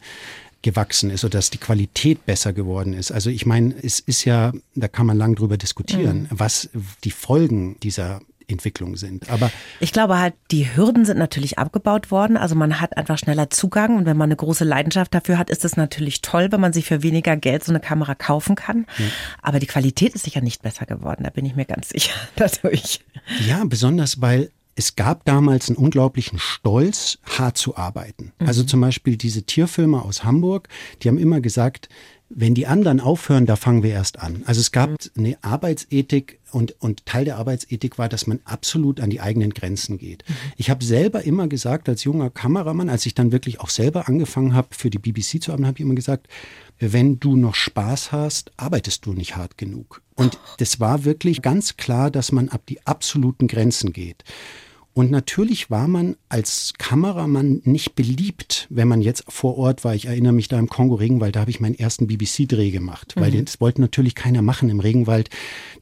gewachsen ist oder dass die Qualität besser geworden ist. Also ich meine, es ist ja, da kann man lang drüber diskutieren, mhm. was die Folgen dieser Entwicklung sind. Aber ich glaube halt, die Hürden sind natürlich abgebaut worden. Also man hat einfach schneller Zugang und wenn man eine große Leidenschaft dafür hat, ist es natürlich toll, wenn man sich für weniger Geld so eine Kamera kaufen kann. Ja. Aber die Qualität ist sicher nicht besser geworden. Da bin ich mir ganz sicher dadurch. Ja, besonders weil es gab damals einen unglaublichen Stolz, hart zu arbeiten. Mhm. Also zum Beispiel diese Tierfilme aus Hamburg, die haben immer gesagt, wenn die anderen aufhören, da fangen wir erst an. Also es gab mhm. eine Arbeitsethik und, und Teil der Arbeitsethik war, dass man absolut an die eigenen Grenzen geht. Mhm. Ich habe selber immer gesagt, als junger Kameramann, als ich dann wirklich auch selber angefangen habe, für die BBC zu arbeiten, habe ich immer gesagt, wenn du noch Spaß hast, arbeitest du nicht hart genug. Und das war wirklich ganz klar, dass man ab die absoluten Grenzen geht. Und natürlich war man als Kameramann nicht beliebt, wenn man jetzt vor Ort war. Ich erinnere mich da im Kongo-Regenwald, da habe ich meinen ersten BBC-Dreh gemacht, weil mhm. das wollte natürlich keiner machen im Regenwald,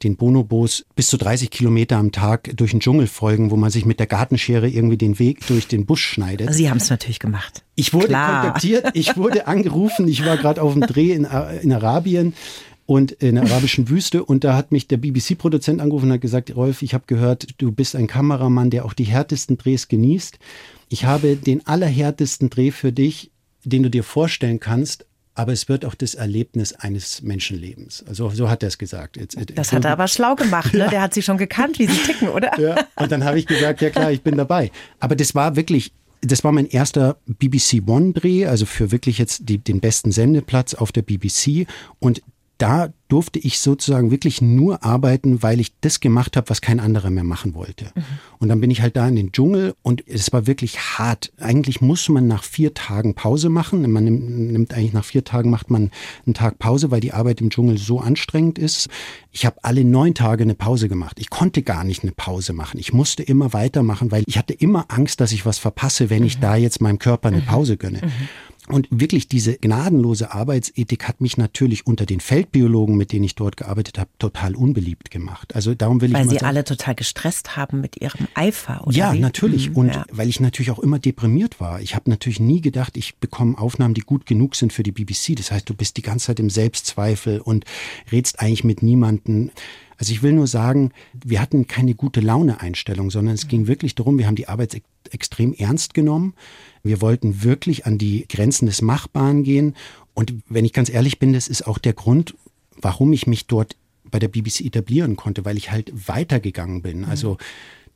den Bonobos bis zu 30 Kilometer am Tag durch den Dschungel folgen, wo man sich mit der Gartenschere irgendwie den Weg durch den Busch schneidet. Sie haben es natürlich gemacht. Ich wurde Klar. kontaktiert, ich wurde angerufen, ich war gerade auf dem Dreh in, in Arabien und in der arabischen Wüste. Und da hat mich der BBC-Produzent angerufen und hat gesagt, Rolf, ich habe gehört, du bist ein Kameramann, der auch die härtesten Drehs genießt. Ich habe den allerhärtesten Dreh für dich, den du dir vorstellen kannst. Aber es wird auch das Erlebnis eines Menschenlebens. Also so hat er es gesagt. Jetzt, das hat er aber schlau gemacht, ne? Der hat sie schon gekannt, wie sie ticken, oder? Ja. Und dann habe ich gesagt, ja klar, ich bin dabei. Aber das war wirklich, das war mein erster BBC One-Dreh, also für wirklich jetzt die, den besten Sendeplatz auf der BBC. Und da durfte ich sozusagen wirklich nur arbeiten, weil ich das gemacht habe, was kein anderer mehr machen wollte. Mhm. Und dann bin ich halt da in den Dschungel und es war wirklich hart. Eigentlich muss man nach vier Tagen Pause machen. Man nimmt, eigentlich nach vier Tagen macht man einen Tag Pause, weil die Arbeit im Dschungel so anstrengend ist. Ich habe alle neun Tage eine Pause gemacht. Ich konnte gar nicht eine Pause machen. Ich musste immer weitermachen, weil ich hatte immer Angst, dass ich was verpasse, wenn mhm. ich da jetzt meinem Körper eine mhm. Pause gönne. Mhm. Und wirklich diese gnadenlose Arbeitsethik hat mich natürlich unter den Feldbiologen, mit denen ich dort gearbeitet habe, total unbeliebt gemacht. Also darum will weil ich Weil sie sagen, alle total gestresst haben mit ihrem Eifer, oder? Ja, wie? natürlich. Mhm, und ja. weil ich natürlich auch immer deprimiert war. Ich habe natürlich nie gedacht, ich bekomme Aufnahmen, die gut genug sind für die BBC. Das heißt, du bist die ganze Zeit im Selbstzweifel und redst eigentlich mit niemanden. Also ich will nur sagen, wir hatten keine gute Laune-Einstellung, sondern es ging wirklich darum, wir haben die Arbeit extrem ernst genommen. Wir wollten wirklich an die Grenzen des Machbaren gehen. Und wenn ich ganz ehrlich bin, das ist auch der Grund, warum ich mich dort bei der BBC etablieren konnte, weil ich halt weitergegangen bin. Mhm. Also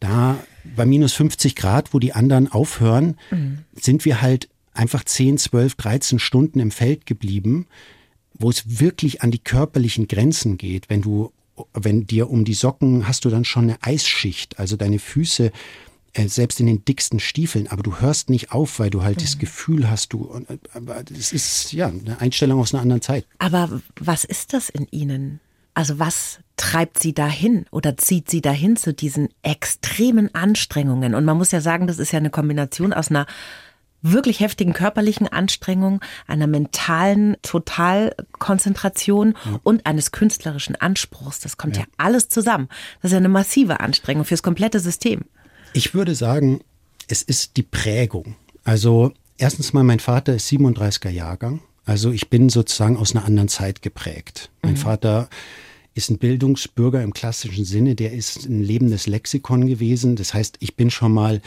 da bei minus 50 Grad, wo die anderen aufhören, mhm. sind wir halt einfach 10, 12, 13 Stunden im Feld geblieben, wo es wirklich an die körperlichen Grenzen geht. Wenn du wenn dir um die Socken hast du dann schon eine Eisschicht, also deine Füße äh, selbst in den dicksten Stiefeln, aber du hörst nicht auf, weil du halt mhm. das Gefühl hast, du, äh, das ist ja eine Einstellung aus einer anderen Zeit. Aber was ist das in Ihnen? Also was treibt sie dahin oder zieht sie dahin zu diesen extremen Anstrengungen? Und man muss ja sagen, das ist ja eine Kombination aus einer wirklich heftigen körperlichen Anstrengung, einer mentalen Totalkonzentration ja. und eines künstlerischen Anspruchs. Das kommt ja. ja alles zusammen. Das ist ja eine massive Anstrengung fürs komplette System. Ich würde sagen, es ist die Prägung. Also erstens mal, mein Vater ist 37er Jahrgang. Also ich bin sozusagen aus einer anderen Zeit geprägt. Mein mhm. Vater ist ein Bildungsbürger im klassischen Sinne, der ist ein lebendes Lexikon gewesen. Das heißt, ich bin schon mal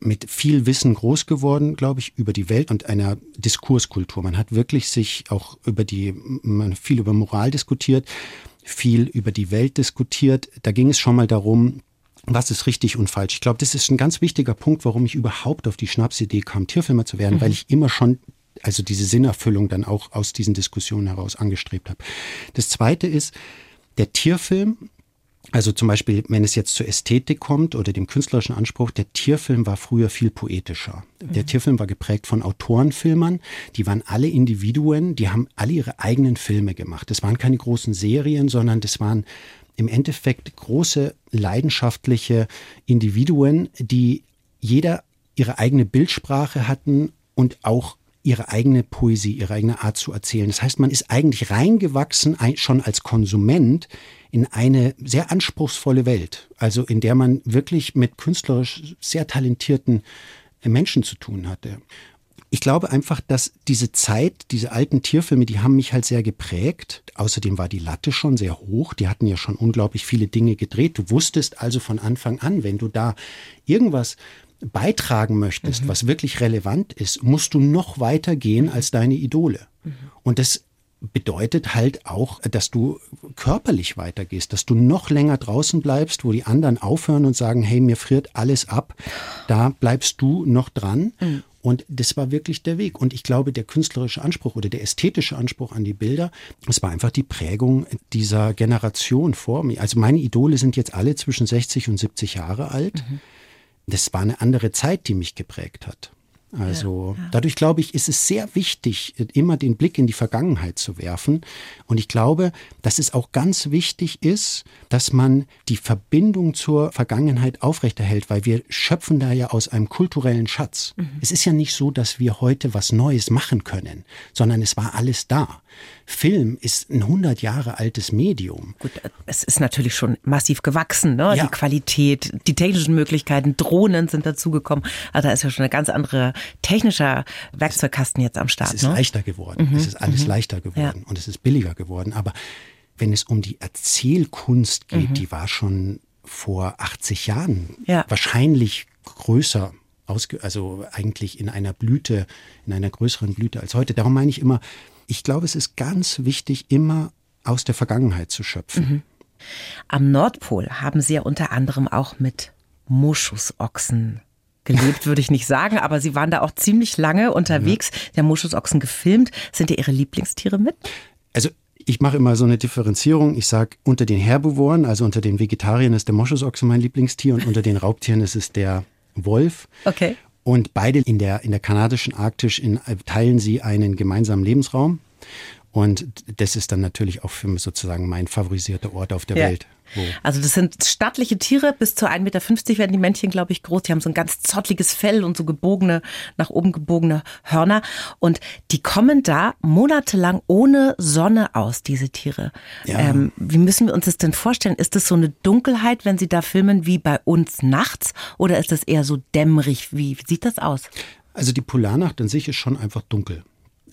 mit viel Wissen groß geworden, glaube ich, über die Welt und einer Diskurskultur. Man hat wirklich sich auch über die, man viel über Moral diskutiert, viel über die Welt diskutiert. Da ging es schon mal darum, was ist richtig und falsch. Ich glaube, das ist ein ganz wichtiger Punkt, warum ich überhaupt auf die Schnapsidee kam, Tierfilmer zu werden, mhm. weil ich immer schon also diese Sinnerfüllung dann auch aus diesen Diskussionen heraus angestrebt habe. Das zweite ist, der Tierfilm also zum Beispiel, wenn es jetzt zur Ästhetik kommt oder dem künstlerischen Anspruch, der Tierfilm war früher viel poetischer. Der mhm. Tierfilm war geprägt von Autorenfilmern, die waren alle Individuen, die haben alle ihre eigenen Filme gemacht. Das waren keine großen Serien, sondern das waren im Endeffekt große leidenschaftliche Individuen, die jeder ihre eigene Bildsprache hatten und auch ihre eigene Poesie, ihre eigene Art zu erzählen. Das heißt, man ist eigentlich reingewachsen, schon als Konsument in eine sehr anspruchsvolle Welt, also in der man wirklich mit künstlerisch sehr talentierten Menschen zu tun hatte. Ich glaube einfach, dass diese Zeit, diese alten Tierfilme, die haben mich halt sehr geprägt. Außerdem war die Latte schon sehr hoch. Die hatten ja schon unglaublich viele Dinge gedreht. Du wusstest also von Anfang an, wenn du da irgendwas beitragen möchtest, mhm. was wirklich relevant ist, musst du noch weiter gehen als deine Idole. Mhm. Und das bedeutet halt auch, dass du körperlich weitergehst, dass du noch länger draußen bleibst, wo die anderen aufhören und sagen, hey, mir friert alles ab. Da bleibst du noch dran. Mhm. Und das war wirklich der Weg. Und ich glaube, der künstlerische Anspruch oder der ästhetische Anspruch an die Bilder, es war einfach die Prägung dieser Generation vor mir. Also meine Idole sind jetzt alle zwischen 60 und 70 Jahre alt. Mhm. Das war eine andere Zeit, die mich geprägt hat. Also ja, ja. dadurch glaube ich, ist es sehr wichtig, immer den Blick in die Vergangenheit zu werfen. Und ich glaube, dass es auch ganz wichtig ist, dass man die Verbindung zur Vergangenheit aufrechterhält, weil wir schöpfen da ja aus einem kulturellen Schatz. Mhm. Es ist ja nicht so, dass wir heute was Neues machen können, sondern es war alles da. Film ist ein 100 Jahre altes Medium. Gut, es ist natürlich schon massiv gewachsen, ne? Ja. Die Qualität, die technischen Möglichkeiten, Drohnen sind dazugekommen. Also da ist ja schon ein ganz anderer technischer Werkzeugkasten jetzt am Start. Es ist ne? leichter geworden. Mhm. Es ist alles mhm. leichter geworden ja. und es ist billiger geworden. Aber wenn es um die Erzählkunst geht, mhm. die war schon vor 80 Jahren ja. wahrscheinlich größer also eigentlich in einer Blüte, in einer größeren Blüte als heute. Darum meine ich immer, ich glaube, es ist ganz wichtig, immer aus der Vergangenheit zu schöpfen. Mhm. Am Nordpol haben Sie ja unter anderem auch mit Moschusochsen gelebt, würde ich nicht sagen, aber Sie waren da auch ziemlich lange unterwegs. Ja. Der Moschusochsen gefilmt. Sind ja Ihre Lieblingstiere mit? Also ich mache immer so eine Differenzierung. Ich sage, unter den Herbivoren, also unter den Vegetariern ist der Moschusochse mein Lieblingstier und unter den Raubtieren ist es der Wolf. Okay. Und beide in der, in der kanadischen Arktis in, teilen sie einen gemeinsamen Lebensraum. Und das ist dann natürlich auch für mich sozusagen mein favorisierter Ort auf der ja. Welt. Also das sind stattliche Tiere, bis zu 1,50 Meter werden die Männchen, glaube ich, groß. Die haben so ein ganz zottliges Fell und so gebogene, nach oben gebogene Hörner. Und die kommen da monatelang ohne Sonne aus, diese Tiere. Ja. Ähm, wie müssen wir uns das denn vorstellen? Ist das so eine Dunkelheit, wenn sie da filmen, wie bei uns nachts? Oder ist das eher so dämmerig? Wie sieht das aus? Also die Polarnacht an sich ist schon einfach dunkel.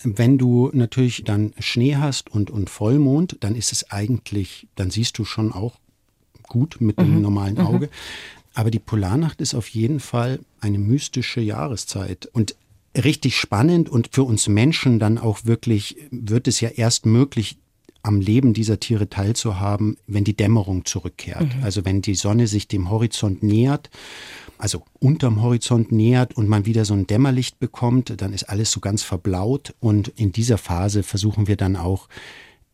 Wenn du natürlich dann Schnee hast und, und Vollmond, dann ist es eigentlich, dann siehst du schon auch gut mit dem mhm. normalen mhm. Auge. Mhm. Aber die Polarnacht ist auf jeden Fall eine mystische Jahreszeit und richtig spannend und für uns Menschen dann auch wirklich wird es ja erst möglich, am Leben dieser Tiere teilzuhaben, wenn die Dämmerung zurückkehrt. Mhm. Also wenn die Sonne sich dem Horizont nähert, also unterm Horizont nähert und man wieder so ein Dämmerlicht bekommt, dann ist alles so ganz verblaut und in dieser Phase versuchen wir dann auch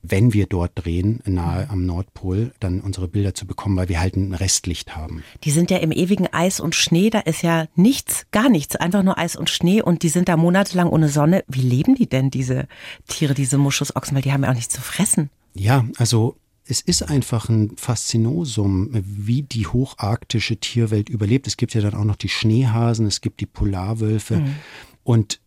wenn wir dort drehen, nahe am Nordpol, dann unsere Bilder zu bekommen, weil wir halt ein Restlicht haben. Die sind ja im ewigen Eis und Schnee, da ist ja nichts, gar nichts, einfach nur Eis und Schnee und die sind da monatelang ohne Sonne. Wie leben die denn, diese Tiere, diese Muschusochsen, weil die haben ja auch nichts zu fressen? Ja, also es ist einfach ein Faszinosum, wie die hocharktische Tierwelt überlebt. Es gibt ja dann auch noch die Schneehasen, es gibt die Polarwölfe. Mhm. Und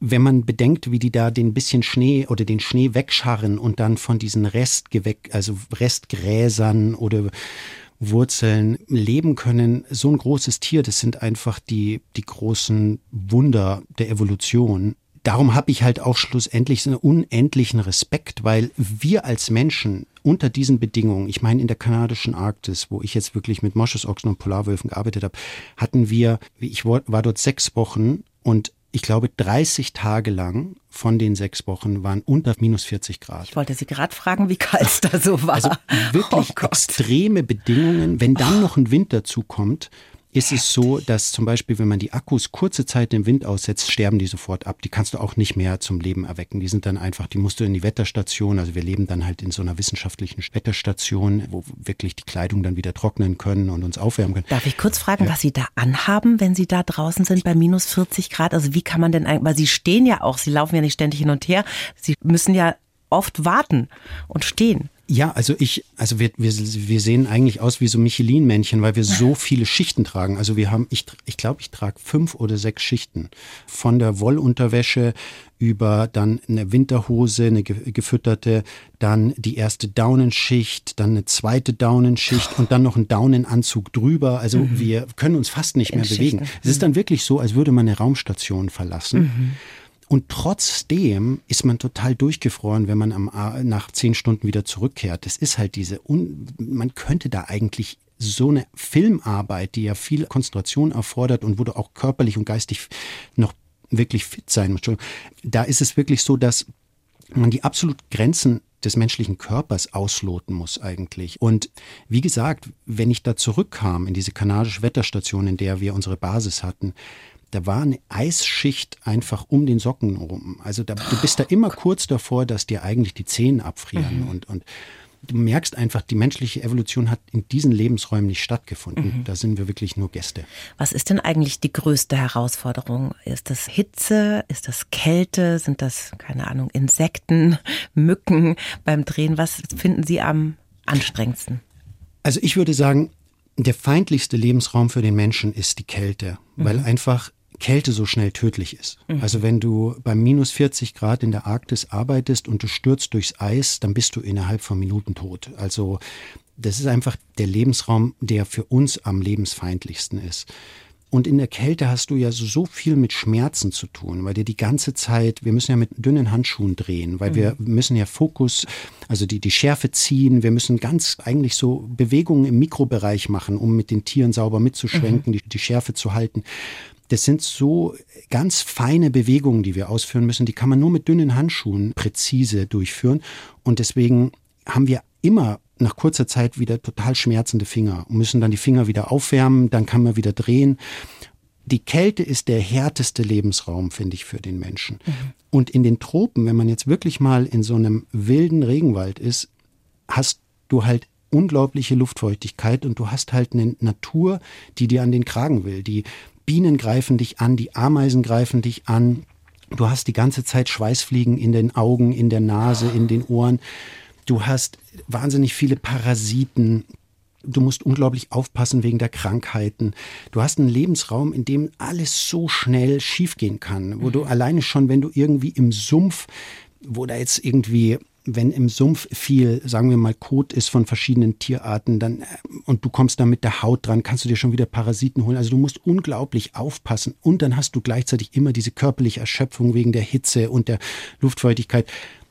wenn man bedenkt, wie die da den bisschen Schnee oder den Schnee wegscharren und dann von diesen Restgewäck, also Restgräsern oder Wurzeln leben können, so ein großes Tier, das sind einfach die, die großen Wunder der Evolution. Darum habe ich halt auch schlussendlich so einen unendlichen Respekt, weil wir als Menschen unter diesen Bedingungen, ich meine in der kanadischen Arktis, wo ich jetzt wirklich mit Moschusochsen und Polarwölfen gearbeitet habe, hatten wir, ich war dort sechs Wochen und ich glaube, 30 Tage lang von den sechs Wochen waren unter minus 40 Grad. Ich wollte Sie gerade fragen, wie kalt es da so war. Also wirklich oh extreme Bedingungen. Wenn dann noch ein Wind dazu kommt, ist es so, dass zum Beispiel, wenn man die Akkus kurze Zeit im Wind aussetzt, sterben die sofort ab. Die kannst du auch nicht mehr zum Leben erwecken. Die sind dann einfach, die musst du in die Wetterstation, also wir leben dann halt in so einer wissenschaftlichen Wetterstation, wo wirklich die Kleidung dann wieder trocknen können und uns aufwärmen können. Darf ich kurz fragen, ja. was Sie da anhaben, wenn Sie da draußen sind bei minus 40 Grad? Also wie kann man denn, weil Sie stehen ja auch, Sie laufen ja nicht ständig hin und her. Sie müssen ja oft warten und stehen. Ja, also ich, also wir, wir, wir sehen eigentlich aus wie so Michelin-Männchen, weil wir so viele Schichten tragen. Also wir haben, ich, ich glaube, ich trage fünf oder sechs Schichten. Von der Wollunterwäsche über dann eine Winterhose, eine gefütterte, dann die erste Daunenschicht, dann eine zweite Daunenschicht und dann noch ein Daunenanzug drüber. Also mhm. wir können uns fast nicht mehr bewegen. Es ist dann wirklich so, als würde man eine Raumstation verlassen. Mhm. Und trotzdem ist man total durchgefroren, wenn man am, nach zehn Stunden wieder zurückkehrt. Das ist halt diese, un, man könnte da eigentlich so eine Filmarbeit, die ja viel Konzentration erfordert und wo du auch körperlich und geistig noch wirklich fit sein musst. Da ist es wirklich so, dass man die absoluten Grenzen des menschlichen Körpers ausloten muss eigentlich. Und wie gesagt, wenn ich da zurückkam in diese kanadische Wetterstation, in der wir unsere Basis hatten, da war eine Eisschicht einfach um den Socken rum. Also da, du bist da immer kurz davor, dass dir eigentlich die Zehen abfrieren mhm. und, und du merkst einfach, die menschliche Evolution hat in diesen Lebensräumen nicht stattgefunden. Mhm. Da sind wir wirklich nur Gäste. Was ist denn eigentlich die größte Herausforderung? Ist das Hitze? Ist das Kälte? Sind das, keine Ahnung, Insekten, Mücken beim Drehen? Was finden Sie am anstrengendsten? Also ich würde sagen, der feindlichste Lebensraum für den Menschen ist die Kälte, mhm. weil einfach Kälte so schnell tödlich ist. Mhm. Also wenn du bei minus 40 Grad in der Arktis arbeitest und du stürzt durchs Eis, dann bist du innerhalb von Minuten tot. Also das ist einfach der Lebensraum, der für uns am lebensfeindlichsten ist. Und in der Kälte hast du ja so, viel mit Schmerzen zu tun, weil dir die ganze Zeit, wir müssen ja mit dünnen Handschuhen drehen, weil mhm. wir müssen ja Fokus, also die, die Schärfe ziehen, wir müssen ganz eigentlich so Bewegungen im Mikrobereich machen, um mit den Tieren sauber mitzuschwenken, mhm. die, die Schärfe zu halten. Das sind so ganz feine Bewegungen, die wir ausführen müssen. Die kann man nur mit dünnen Handschuhen präzise durchführen. Und deswegen haben wir immer nach kurzer Zeit wieder total schmerzende Finger und müssen dann die Finger wieder aufwärmen, dann kann man wieder drehen. Die Kälte ist der härteste Lebensraum, finde ich, für den Menschen. Mhm. Und in den Tropen, wenn man jetzt wirklich mal in so einem wilden Regenwald ist, hast du halt unglaubliche Luftfeuchtigkeit und du hast halt eine Natur, die dir an den Kragen will, die Bienen greifen dich an, die Ameisen greifen dich an. Du hast die ganze Zeit Schweißfliegen in den Augen, in der Nase, in den Ohren. Du hast wahnsinnig viele Parasiten. Du musst unglaublich aufpassen wegen der Krankheiten. Du hast einen Lebensraum, in dem alles so schnell schiefgehen kann, wo du mhm. alleine schon, wenn du irgendwie im Sumpf, wo da jetzt irgendwie wenn im Sumpf viel, sagen wir mal, Kot ist von verschiedenen Tierarten, dann äh, und du kommst da mit der Haut dran, kannst du dir schon wieder Parasiten holen. Also du musst unglaublich aufpassen und dann hast du gleichzeitig immer diese körperliche Erschöpfung wegen der Hitze und der Luftfeuchtigkeit.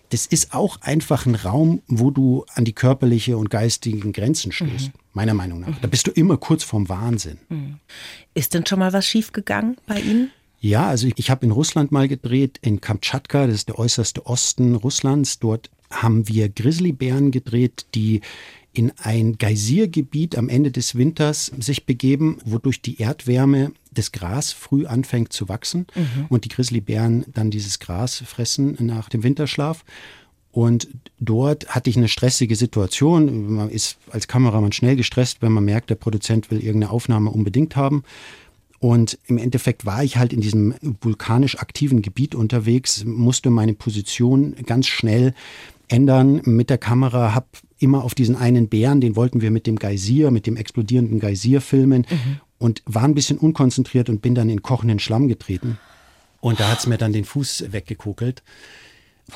Das ist auch einfach ein Raum, wo du an die körperliche und geistigen Grenzen stößt, mhm. meiner Meinung nach. Da bist du immer kurz vorm Wahnsinn. Mhm. Ist denn schon mal was schiefgegangen bei Ihnen? Ja, also ich, ich habe in Russland mal gedreht, in Kamtschatka, das ist der äußerste Osten Russlands. Dort haben wir Grizzlybären gedreht, die in ein Geysirgebiet am Ende des Winters sich begeben, wodurch die Erdwärme das Gras früh anfängt zu wachsen mhm. und die Grizzlybären dann dieses Gras fressen nach dem Winterschlaf. Und dort hatte ich eine stressige Situation. Man ist als Kameramann schnell gestresst, wenn man merkt, der Produzent will irgendeine Aufnahme unbedingt haben. Und im Endeffekt war ich halt in diesem vulkanisch aktiven Gebiet unterwegs, musste meine Position ganz schnell ändern mit der Kamera, habe immer auf diesen einen Bären, den wollten wir mit dem Geysir, mit dem explodierenden Geysir filmen mhm. und war ein bisschen unkonzentriert und bin dann in kochenden Schlamm getreten. Und da hat es mir dann den Fuß weggekokelt.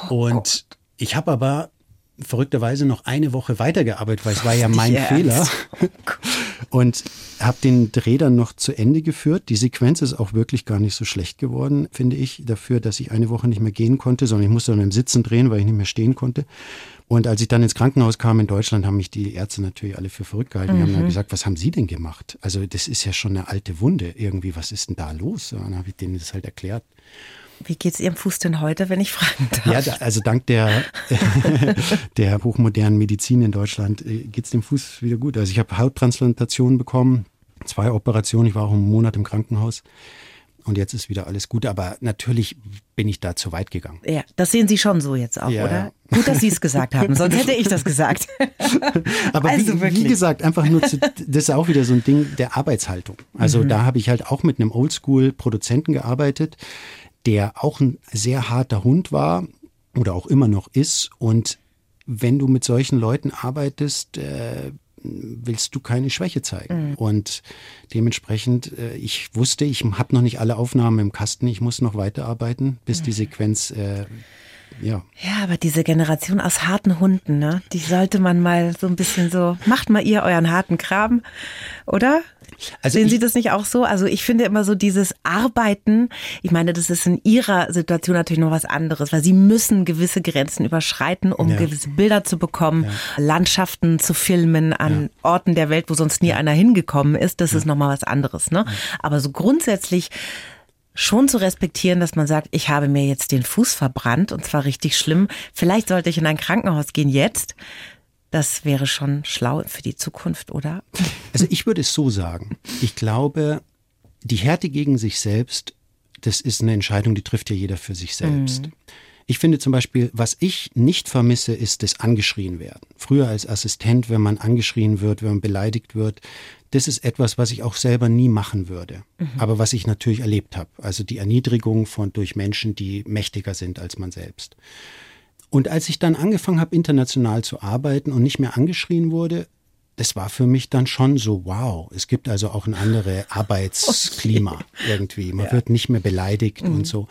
Oh und ich habe aber verrückterweise noch eine Woche weitergearbeitet, weil es war ja mein Fehler. Oh und habe den Dreh dann noch zu Ende geführt. Die Sequenz ist auch wirklich gar nicht so schlecht geworden, finde ich, dafür, dass ich eine Woche nicht mehr gehen konnte, sondern ich musste dann im Sitzen drehen, weil ich nicht mehr stehen konnte. Und als ich dann ins Krankenhaus kam in Deutschland, haben mich die Ärzte natürlich alle für verrückt gehalten. Die haben dann mhm. gesagt, was haben Sie denn gemacht? Also das ist ja schon eine alte Wunde irgendwie. Was ist denn da los? Und dann habe ich denen das halt erklärt. Wie geht es Ihrem Fuß denn heute, wenn ich fragen darf? Ja, also dank der, der hochmodernen Medizin in Deutschland äh, geht es dem Fuß wieder gut. Also ich habe Hauttransplantationen bekommen, zwei Operationen, ich war auch einen Monat im Krankenhaus. Und jetzt ist wieder alles gut, aber natürlich bin ich da zu weit gegangen. Ja, das sehen Sie schon so jetzt auch, ja. oder? Gut, dass Sie es gesagt haben, sonst hätte ich das gesagt. aber also wie, wie, gesagt, einfach nur, zu, das ist auch wieder so ein Ding der Arbeitshaltung. Also mhm. da habe ich halt auch mit einem Oldschool-Produzenten gearbeitet, der auch ein sehr harter Hund war oder auch immer noch ist. Und wenn du mit solchen Leuten arbeitest, äh, willst du keine Schwäche zeigen. Mhm. Und dementsprechend, äh, ich wusste, ich habe noch nicht alle Aufnahmen im Kasten, ich muss noch weiterarbeiten, bis mhm. die Sequenz äh, ja. Ja, aber diese Generation aus harten Hunden, ne, die sollte man mal so ein bisschen so, macht mal ihr euren harten Kram, oder? Also Sehen Sie das nicht auch so? Also ich finde immer so dieses Arbeiten, ich meine, das ist in Ihrer Situation natürlich noch was anderes, weil Sie müssen gewisse Grenzen überschreiten, um ja. gewisse Bilder zu bekommen, ja. Landschaften zu filmen an ja. Orten der Welt, wo sonst nie einer hingekommen ist. Das ist nochmal was anderes. Ne? Aber so grundsätzlich schon zu respektieren, dass man sagt, ich habe mir jetzt den Fuß verbrannt und zwar richtig schlimm. Vielleicht sollte ich in ein Krankenhaus gehen jetzt. Das wäre schon schlau für die Zukunft, oder? Also ich würde es so sagen. Ich glaube, die Härte gegen sich selbst, das ist eine Entscheidung, die trifft ja jeder für sich selbst. Mhm. Ich finde zum Beispiel, was ich nicht vermisse, ist das Angeschrien werden. Früher als Assistent, wenn man angeschrien wird, wenn man beleidigt wird, das ist etwas, was ich auch selber nie machen würde, mhm. aber was ich natürlich erlebt habe. Also die Erniedrigung von durch Menschen, die mächtiger sind als man selbst. Und als ich dann angefangen habe, international zu arbeiten und nicht mehr angeschrien wurde, das war für mich dann schon so, wow, es gibt also auch ein anderes Arbeitsklima okay. irgendwie. Man ja. wird nicht mehr beleidigt mhm. und so.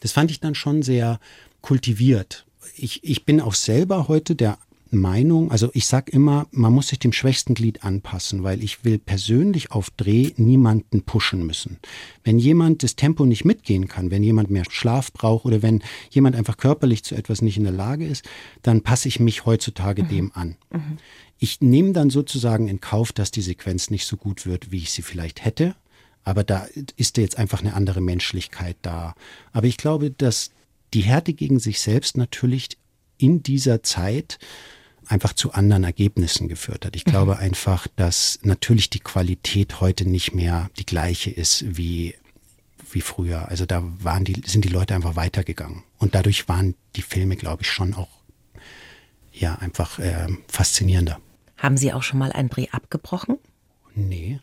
Das fand ich dann schon sehr kultiviert. Ich, ich bin auch selber heute der Meinung, also ich sage immer, man muss sich dem schwächsten Glied anpassen, weil ich will persönlich auf Dreh niemanden pushen müssen. Wenn jemand das Tempo nicht mitgehen kann, wenn jemand mehr Schlaf braucht oder wenn jemand einfach körperlich zu etwas nicht in der Lage ist, dann passe ich mich heutzutage mhm. dem an. Mhm. Ich nehme dann sozusagen in Kauf, dass die Sequenz nicht so gut wird, wie ich sie vielleicht hätte. Aber da ist jetzt einfach eine andere Menschlichkeit da. Aber ich glaube, dass die Härte gegen sich selbst natürlich in dieser Zeit einfach zu anderen Ergebnissen geführt hat. Ich glaube mhm. einfach, dass natürlich die Qualität heute nicht mehr die gleiche ist wie wie früher. Also da waren die, sind die Leute einfach weitergegangen. Und dadurch waren die Filme, glaube ich, schon auch ja einfach äh, faszinierender. Haben Sie auch schon mal einen Dreh abgebrochen? Nee.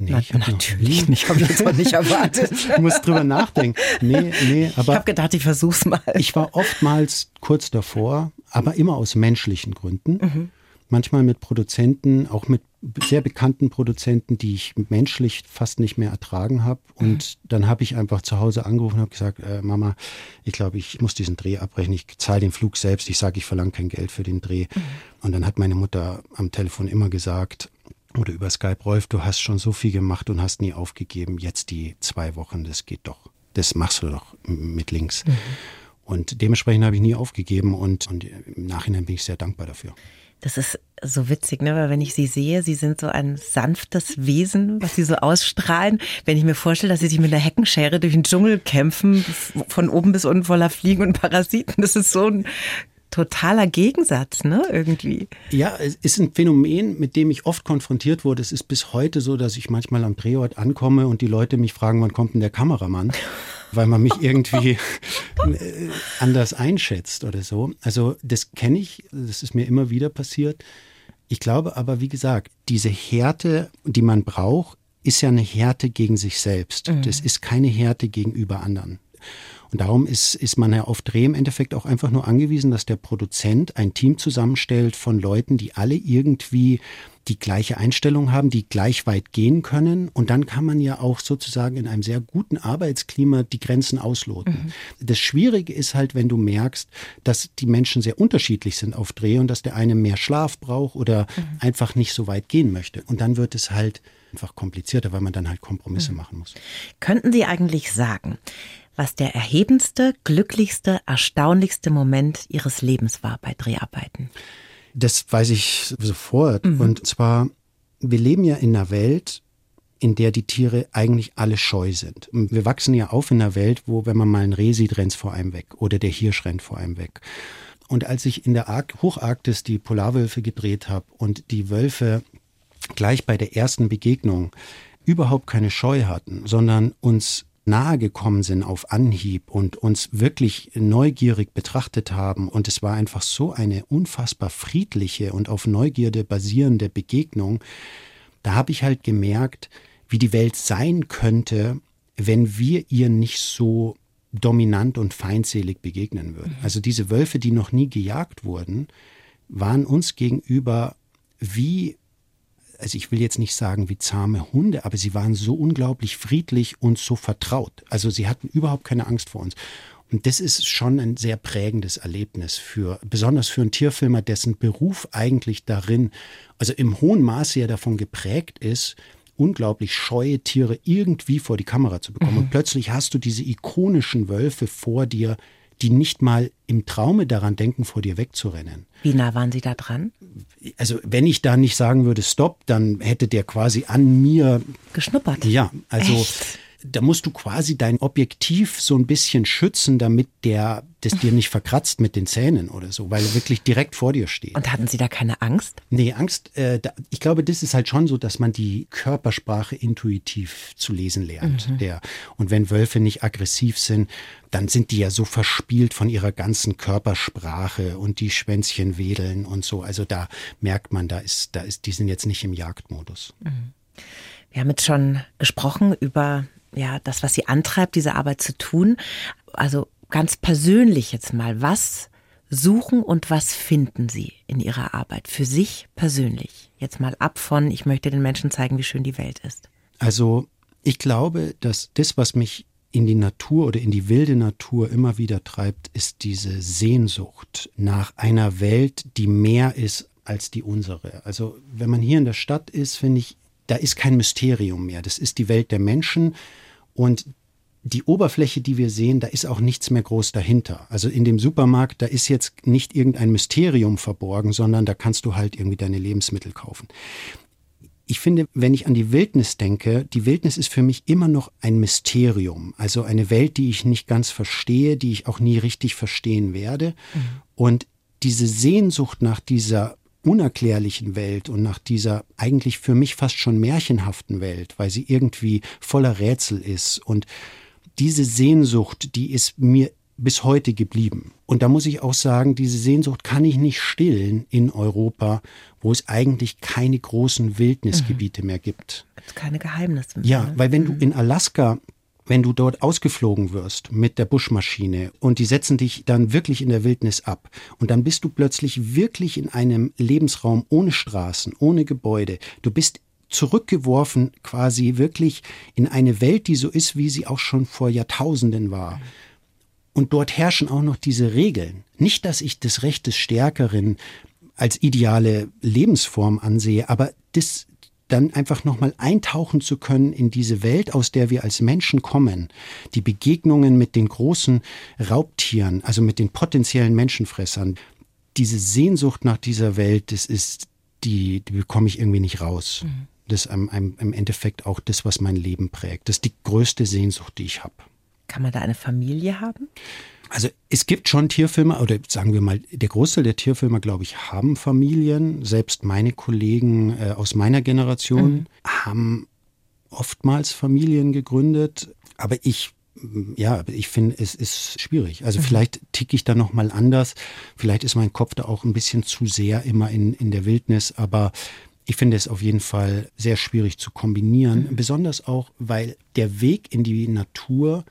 Nee, Na, ich natürlich nicht, habe ich jetzt auch nicht erwartet. ich muss drüber nachdenken. Nee, nee, aber. Ich habe gedacht, ich versuch's mal. Ich war oftmals kurz davor, aber immer aus menschlichen Gründen. Mhm. Manchmal mit Produzenten, auch mit sehr bekannten Produzenten, die ich menschlich fast nicht mehr ertragen habe. Und mhm. dann habe ich einfach zu Hause angerufen und habe gesagt, äh, Mama, ich glaube, ich muss diesen Dreh abbrechen. Ich zahle den Flug selbst. Ich sage, ich verlange kein Geld für den Dreh. Mhm. Und dann hat meine Mutter am Telefon immer gesagt, oder über Skype, Rolf, du hast schon so viel gemacht und hast nie aufgegeben. Jetzt die zwei Wochen, das geht doch. Das machst du doch mit links. Mhm. Und dementsprechend habe ich nie aufgegeben und, und im Nachhinein bin ich sehr dankbar dafür. Das ist so witzig, ne? weil wenn ich sie sehe, sie sind so ein sanftes Wesen, was sie so ausstrahlen. Wenn ich mir vorstelle, dass sie sich mit einer Heckenschere durch den Dschungel kämpfen, von oben bis unten voller Fliegen und Parasiten, das ist so ein totaler Gegensatz, ne, irgendwie. Ja, es ist ein Phänomen, mit dem ich oft konfrontiert wurde. Es ist bis heute so, dass ich manchmal am Drehort ankomme und die Leute mich fragen, wann kommt denn der Kameramann? Weil man mich irgendwie äh, anders einschätzt oder so. Also das kenne ich, das ist mir immer wieder passiert. Ich glaube aber, wie gesagt, diese Härte, die man braucht, ist ja eine Härte gegen sich selbst. Mhm. Das ist keine Härte gegenüber anderen. Und darum ist, ist man ja auf Dreh im Endeffekt auch einfach nur angewiesen, dass der Produzent ein Team zusammenstellt von Leuten, die alle irgendwie die gleiche Einstellung haben, die gleich weit gehen können. Und dann kann man ja auch sozusagen in einem sehr guten Arbeitsklima die Grenzen ausloten. Mhm. Das Schwierige ist halt, wenn du merkst, dass die Menschen sehr unterschiedlich sind auf Dreh und dass der eine mehr Schlaf braucht oder mhm. einfach nicht so weit gehen möchte. Und dann wird es halt einfach komplizierter, weil man dann halt Kompromisse mhm. machen muss. Könnten Sie eigentlich sagen, was der erhebendste, glücklichste, erstaunlichste Moment Ihres Lebens war bei Dreharbeiten? Das weiß ich sofort. Mhm. Und zwar, wir leben ja in einer Welt, in der die Tiere eigentlich alle scheu sind. Wir wachsen ja auf in einer Welt, wo, wenn man mal ein Reh sieht, rennt vor einem weg oder der Hirsch rennt vor einem weg. Und als ich in der Ark Hocharktis die Polarwölfe gedreht habe und die Wölfe gleich bei der ersten Begegnung überhaupt keine Scheu hatten, sondern uns nahe gekommen sind auf Anhieb und uns wirklich neugierig betrachtet haben. Und es war einfach so eine unfassbar friedliche und auf Neugierde basierende Begegnung. Da habe ich halt gemerkt, wie die Welt sein könnte, wenn wir ihr nicht so dominant und feindselig begegnen würden. Mhm. Also diese Wölfe, die noch nie gejagt wurden, waren uns gegenüber wie also ich will jetzt nicht sagen wie zahme Hunde, aber sie waren so unglaublich friedlich und so vertraut. Also sie hatten überhaupt keine Angst vor uns. Und das ist schon ein sehr prägendes Erlebnis für, besonders für einen Tierfilmer, dessen Beruf eigentlich darin, also im hohen Maße ja davon geprägt ist, unglaublich scheue Tiere irgendwie vor die Kamera zu bekommen. Mhm. Und plötzlich hast du diese ikonischen Wölfe vor dir, die nicht mal im Traume daran denken, vor dir wegzurennen. Wie nah waren Sie da dran? Also wenn ich da nicht sagen würde, stopp, dann hätte der quasi an mir geschnuppert. Ja, also Echt? Da musst du quasi dein Objektiv so ein bisschen schützen, damit der das dir nicht verkratzt mit den Zähnen oder so, weil er wirklich direkt vor dir steht. Und hatten Sie da keine Angst? Nee, Angst, äh, da, ich glaube, das ist halt schon so, dass man die Körpersprache intuitiv zu lesen lernt. Mhm. Der, und wenn Wölfe nicht aggressiv sind, dann sind die ja so verspielt von ihrer ganzen Körpersprache und die Schwänzchen wedeln und so. Also da merkt man, da ist, da ist, die sind jetzt nicht im Jagdmodus. Mhm. Wir haben jetzt schon gesprochen über ja, das, was sie antreibt, diese Arbeit zu tun. Also ganz persönlich jetzt mal, was suchen und was finden Sie in Ihrer Arbeit für sich persönlich? Jetzt mal ab von, ich möchte den Menschen zeigen, wie schön die Welt ist. Also ich glaube, dass das, was mich in die Natur oder in die wilde Natur immer wieder treibt, ist diese Sehnsucht nach einer Welt, die mehr ist als die unsere. Also wenn man hier in der Stadt ist, finde ich, da ist kein Mysterium mehr. Das ist die Welt der Menschen und die Oberfläche, die wir sehen, da ist auch nichts mehr groß dahinter. Also in dem Supermarkt, da ist jetzt nicht irgendein Mysterium verborgen, sondern da kannst du halt irgendwie deine Lebensmittel kaufen. Ich finde, wenn ich an die Wildnis denke, die Wildnis ist für mich immer noch ein Mysterium, also eine Welt, die ich nicht ganz verstehe, die ich auch nie richtig verstehen werde. Mhm. Und diese Sehnsucht nach dieser unerklärlichen Welt und nach dieser eigentlich für mich fast schon märchenhaften Welt, weil sie irgendwie voller Rätsel ist. Und diese Sehnsucht, die ist mir bis heute geblieben. Und da muss ich auch sagen, diese Sehnsucht kann ich nicht stillen in Europa, wo es eigentlich keine großen Wildnisgebiete mhm. mehr gibt. Keine Geheimnisse mehr. Ja, ne? weil wenn mhm. du in Alaska wenn du dort ausgeflogen wirst mit der Buschmaschine und die setzen dich dann wirklich in der Wildnis ab und dann bist du plötzlich wirklich in einem Lebensraum ohne Straßen, ohne Gebäude. Du bist zurückgeworfen quasi wirklich in eine Welt, die so ist, wie sie auch schon vor Jahrtausenden war. Und dort herrschen auch noch diese Regeln. Nicht, dass ich das Recht des Stärkeren als ideale Lebensform ansehe, aber das dann einfach nochmal eintauchen zu können in diese Welt, aus der wir als Menschen kommen. Die Begegnungen mit den großen Raubtieren, also mit den potenziellen Menschenfressern. Diese Sehnsucht nach dieser Welt, das ist, die, die bekomme ich irgendwie nicht raus. Mhm. Das ist im, im Endeffekt auch das, was mein Leben prägt. Das ist die größte Sehnsucht, die ich habe. Kann man da eine Familie haben? Also es gibt schon Tierfilmer, oder sagen wir mal, der Großteil der Tierfilmer, glaube ich, haben Familien. Selbst meine Kollegen äh, aus meiner Generation mhm. haben oftmals Familien gegründet. Aber ich ja, ich finde, es ist schwierig. Also mhm. vielleicht ticke ich da noch mal anders. Vielleicht ist mein Kopf da auch ein bisschen zu sehr immer in, in der Wildnis. Aber ich finde es auf jeden Fall sehr schwierig zu kombinieren. Mhm. Besonders auch, weil der Weg in die Natur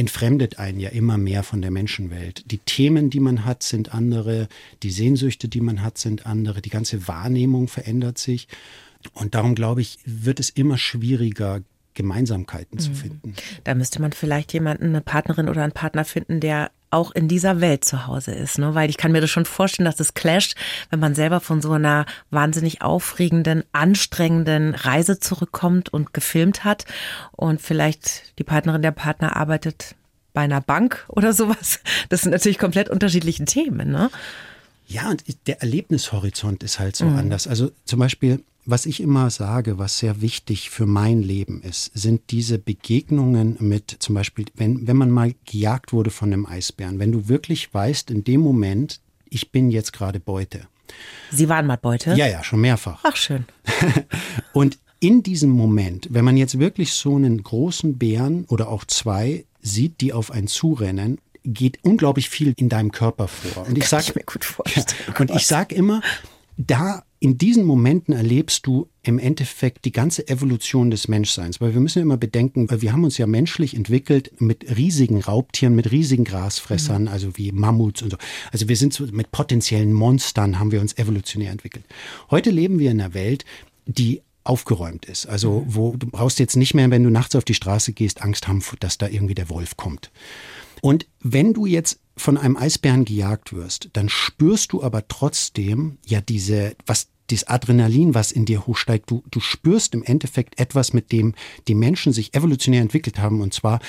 entfremdet einen ja immer mehr von der Menschenwelt. Die Themen, die man hat, sind andere, die Sehnsüchte, die man hat, sind andere, die ganze Wahrnehmung verändert sich. Und darum glaube ich, wird es immer schwieriger, Gemeinsamkeiten mhm. zu finden. Da müsste man vielleicht jemanden, eine Partnerin oder einen Partner finden, der auch in dieser Welt zu Hause ist, ne? Weil ich kann mir das schon vorstellen, dass es clasht, wenn man selber von so einer wahnsinnig aufregenden, anstrengenden Reise zurückkommt und gefilmt hat und vielleicht die Partnerin der Partner arbeitet bei einer Bank oder sowas. Das sind natürlich komplett unterschiedliche Themen, ne? Ja, und der Erlebnishorizont ist halt so mhm. anders. Also zum Beispiel was ich immer sage, was sehr wichtig für mein Leben ist, sind diese Begegnungen mit zum Beispiel, wenn, wenn man mal gejagt wurde von einem Eisbären, wenn du wirklich weißt, in dem Moment, ich bin jetzt gerade Beute. Sie waren mal Beute? Ja, ja, schon mehrfach. Ach, schön. Und in diesem Moment, wenn man jetzt wirklich so einen großen Bären oder auch zwei sieht, die auf einen zurennen, geht unglaublich viel in deinem Körper vor. Und ich sage mir gut vorstellen. Ja, und ich sage immer, da in diesen Momenten erlebst du im Endeffekt die ganze Evolution des Menschseins, weil wir müssen immer bedenken, wir haben uns ja menschlich entwickelt mit riesigen Raubtieren, mit riesigen Grasfressern, mhm. also wie Mammuts und so. Also wir sind so mit potenziellen Monstern haben wir uns evolutionär entwickelt. Heute leben wir in einer Welt, die aufgeräumt ist. Also mhm. wo du brauchst jetzt nicht mehr, wenn du nachts auf die Straße gehst, Angst haben, dass da irgendwie der Wolf kommt. Und wenn du jetzt von einem Eisbären gejagt wirst, dann spürst du aber trotzdem ja diese, was das Adrenalin, was in dir hochsteigt, du, du spürst im Endeffekt etwas, mit dem die Menschen sich evolutionär entwickelt haben, und zwar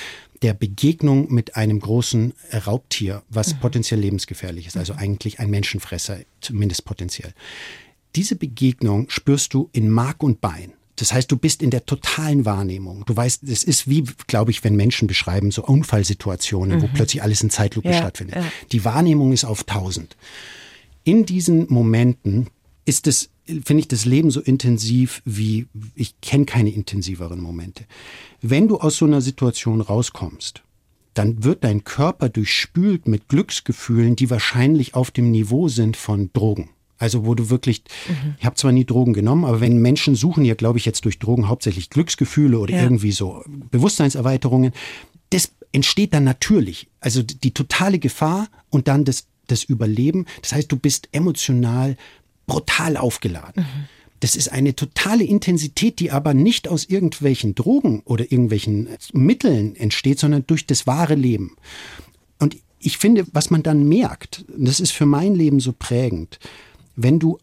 der Begegnung mit einem großen Raubtier, was mhm. potenziell lebensgefährlich ist, also eigentlich ein Menschenfresser, zumindest potenziell. Diese Begegnung spürst du in Mark und Bein. Das heißt, du bist in der totalen Wahrnehmung. Du weißt, es ist wie, glaube ich, wenn Menschen beschreiben, so Unfallsituationen, mhm. wo plötzlich alles in Zeitlupe ja, stattfindet. Ja. Die Wahrnehmung ist auf tausend. In diesen Momenten ist es, finde ich, das Leben so intensiv wie, ich kenne keine intensiveren Momente. Wenn du aus so einer Situation rauskommst, dann wird dein Körper durchspült mit Glücksgefühlen, die wahrscheinlich auf dem Niveau sind von Drogen. Also wo du wirklich, mhm. ich habe zwar nie Drogen genommen, aber wenn Menschen suchen ja, glaube ich, jetzt durch Drogen hauptsächlich Glücksgefühle oder ja. irgendwie so Bewusstseinserweiterungen, das entsteht dann natürlich. Also die totale Gefahr und dann das, das Überleben. Das heißt, du bist emotional brutal aufgeladen. Mhm. Das ist eine totale Intensität, die aber nicht aus irgendwelchen Drogen oder irgendwelchen Mitteln entsteht, sondern durch das wahre Leben. Und ich finde, was man dann merkt, das ist für mein Leben so prägend, wenn du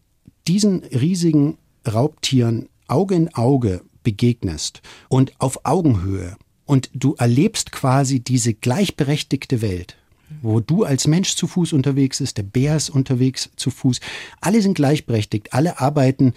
diesen riesigen Raubtieren Auge in Auge begegnest und auf Augenhöhe und du erlebst quasi diese gleichberechtigte Welt, wo du als Mensch zu Fuß unterwegs ist, der Bär ist unterwegs zu Fuß, alle sind gleichberechtigt, alle arbeiten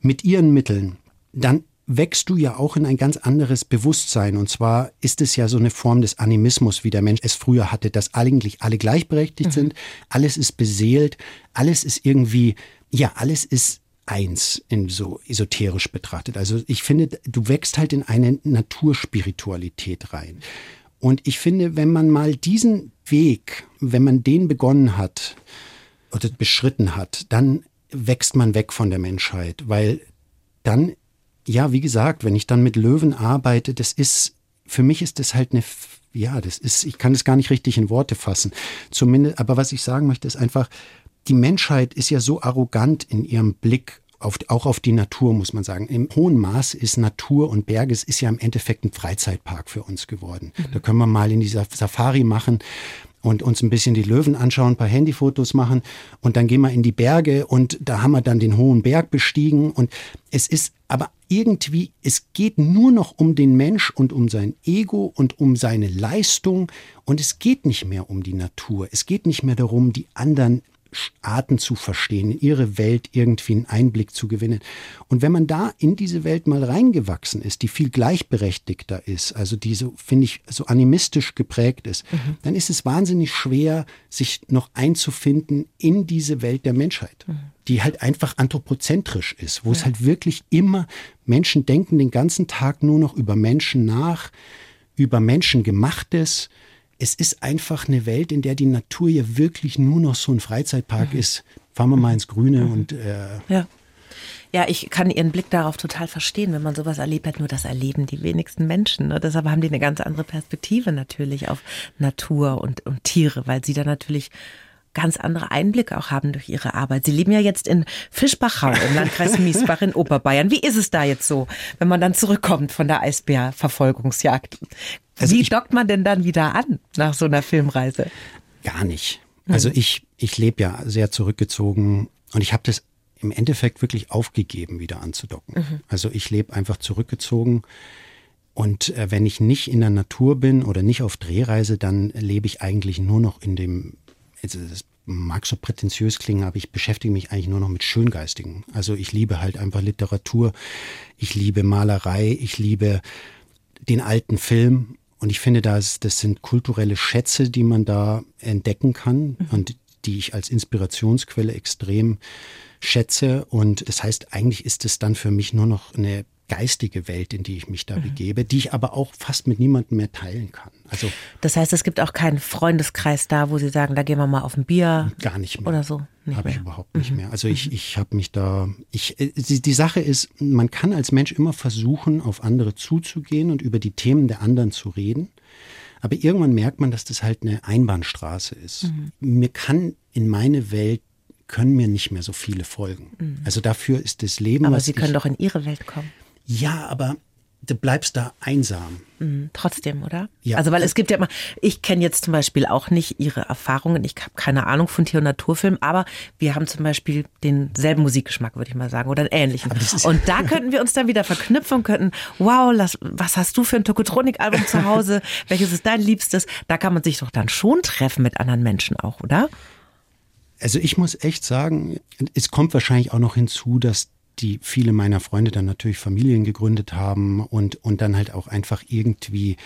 mit ihren Mitteln, dann wächst du ja auch in ein ganz anderes Bewusstsein. Und zwar ist es ja so eine Form des Animismus, wie der Mensch es früher hatte, dass eigentlich alle gleichberechtigt mhm. sind, alles ist beseelt, alles ist irgendwie, ja, alles ist eins in so esoterisch betrachtet. Also ich finde, du wächst halt in eine Naturspiritualität rein. Und ich finde, wenn man mal diesen Weg, wenn man den begonnen hat oder beschritten hat, dann wächst man weg von der Menschheit, weil dann ja, wie gesagt, wenn ich dann mit Löwen arbeite, das ist, für mich ist das halt eine, ja, das ist, ich kann das gar nicht richtig in Worte fassen. Zumindest, aber was ich sagen möchte, ist einfach, die Menschheit ist ja so arrogant in ihrem Blick auf, auch auf die Natur, muss man sagen. Im hohen Maß ist Natur und Berges ist ja im Endeffekt ein Freizeitpark für uns geworden. Mhm. Da können wir mal in dieser Safari machen und uns ein bisschen die Löwen anschauen, ein paar Handyfotos machen und dann gehen wir in die Berge und da haben wir dann den hohen Berg bestiegen und es ist aber irgendwie, es geht nur noch um den Mensch und um sein Ego und um seine Leistung und es geht nicht mehr um die Natur. Es geht nicht mehr darum, die anderen Arten zu verstehen, in ihre Welt irgendwie einen Einblick zu gewinnen. Und wenn man da in diese Welt mal reingewachsen ist, die viel gleichberechtigter ist, also die so, finde ich, so animistisch geprägt ist, mhm. dann ist es wahnsinnig schwer, sich noch einzufinden in diese Welt der Menschheit, mhm. die halt einfach anthropozentrisch ist, wo ja. es halt wirklich immer Menschen denken den ganzen Tag nur noch über Menschen nach, über Menschengemachtes, es ist einfach eine Welt, in der die Natur ja wirklich nur noch so ein Freizeitpark mhm. ist. Fahren wir mal ins Grüne mhm. und äh, ja. Ja, ich kann Ihren Blick darauf total verstehen, wenn man sowas erlebt hat. Nur das erleben die wenigsten Menschen. Ne? Deshalb haben die eine ganz andere Perspektive natürlich auf Natur und, und Tiere, weil sie da natürlich ganz andere Einblicke auch haben durch ihre Arbeit. Sie leben ja jetzt in Fischbachau im Landkreis Miesbach in Oberbayern. Wie ist es da jetzt so, wenn man dann zurückkommt von der Eisbärverfolgungsjagd? Also Wie dockt man denn dann wieder an nach so einer Filmreise? Gar nicht. Also mhm. ich, ich lebe ja sehr zurückgezogen und ich habe das im Endeffekt wirklich aufgegeben, wieder anzudocken. Mhm. Also ich lebe einfach zurückgezogen. Und äh, wenn ich nicht in der Natur bin oder nicht auf Drehreise, dann lebe ich eigentlich nur noch in dem, also das mag so prätentiös klingen, aber ich beschäftige mich eigentlich nur noch mit Schöngeistigen. Also ich liebe halt einfach Literatur, ich liebe Malerei, ich liebe den alten Film und ich finde, das, das sind kulturelle Schätze, die man da entdecken kann mhm. und die ich als Inspirationsquelle extrem schätze. Und das heißt, eigentlich ist es dann für mich nur noch eine geistige Welt, in die ich mich da mhm. begebe, die ich aber auch fast mit niemandem mehr teilen kann. Also das heißt, es gibt auch keinen Freundeskreis da, wo Sie sagen, da gehen wir mal auf ein Bier. Gar nicht mehr. Oder so. Habe ich überhaupt nicht mhm. mehr. Also ich, mhm. ich habe mich da, ich, äh, die, die Sache ist, man kann als Mensch immer versuchen, auf andere zuzugehen und über die Themen der anderen zu reden. Aber irgendwann merkt man, dass das halt eine Einbahnstraße ist. Mhm. Mir kann in meine Welt können mir nicht mehr so viele folgen. Mhm. Also dafür ist das Leben. Aber Sie können doch in Ihre Welt kommen. Ja, aber du bleibst da einsam. Mhm, trotzdem, oder? Ja. Also weil es gibt ja immer, ich kenne jetzt zum Beispiel auch nicht ihre Erfahrungen, ich habe keine Ahnung von Tier- und Naturfilm, aber wir haben zum Beispiel denselben Musikgeschmack, würde ich mal sagen, oder einen ähnlichen. Und da könnten wir uns dann wieder verknüpfen und könnten, wow, lass, was hast du für ein Tokotronik-Album zu Hause? Welches ist dein Liebstes? Da kann man sich doch dann schon treffen mit anderen Menschen auch, oder? Also ich muss echt sagen, es kommt wahrscheinlich auch noch hinzu, dass die viele meiner Freunde dann natürlich Familien gegründet haben und, und dann halt auch einfach irgendwie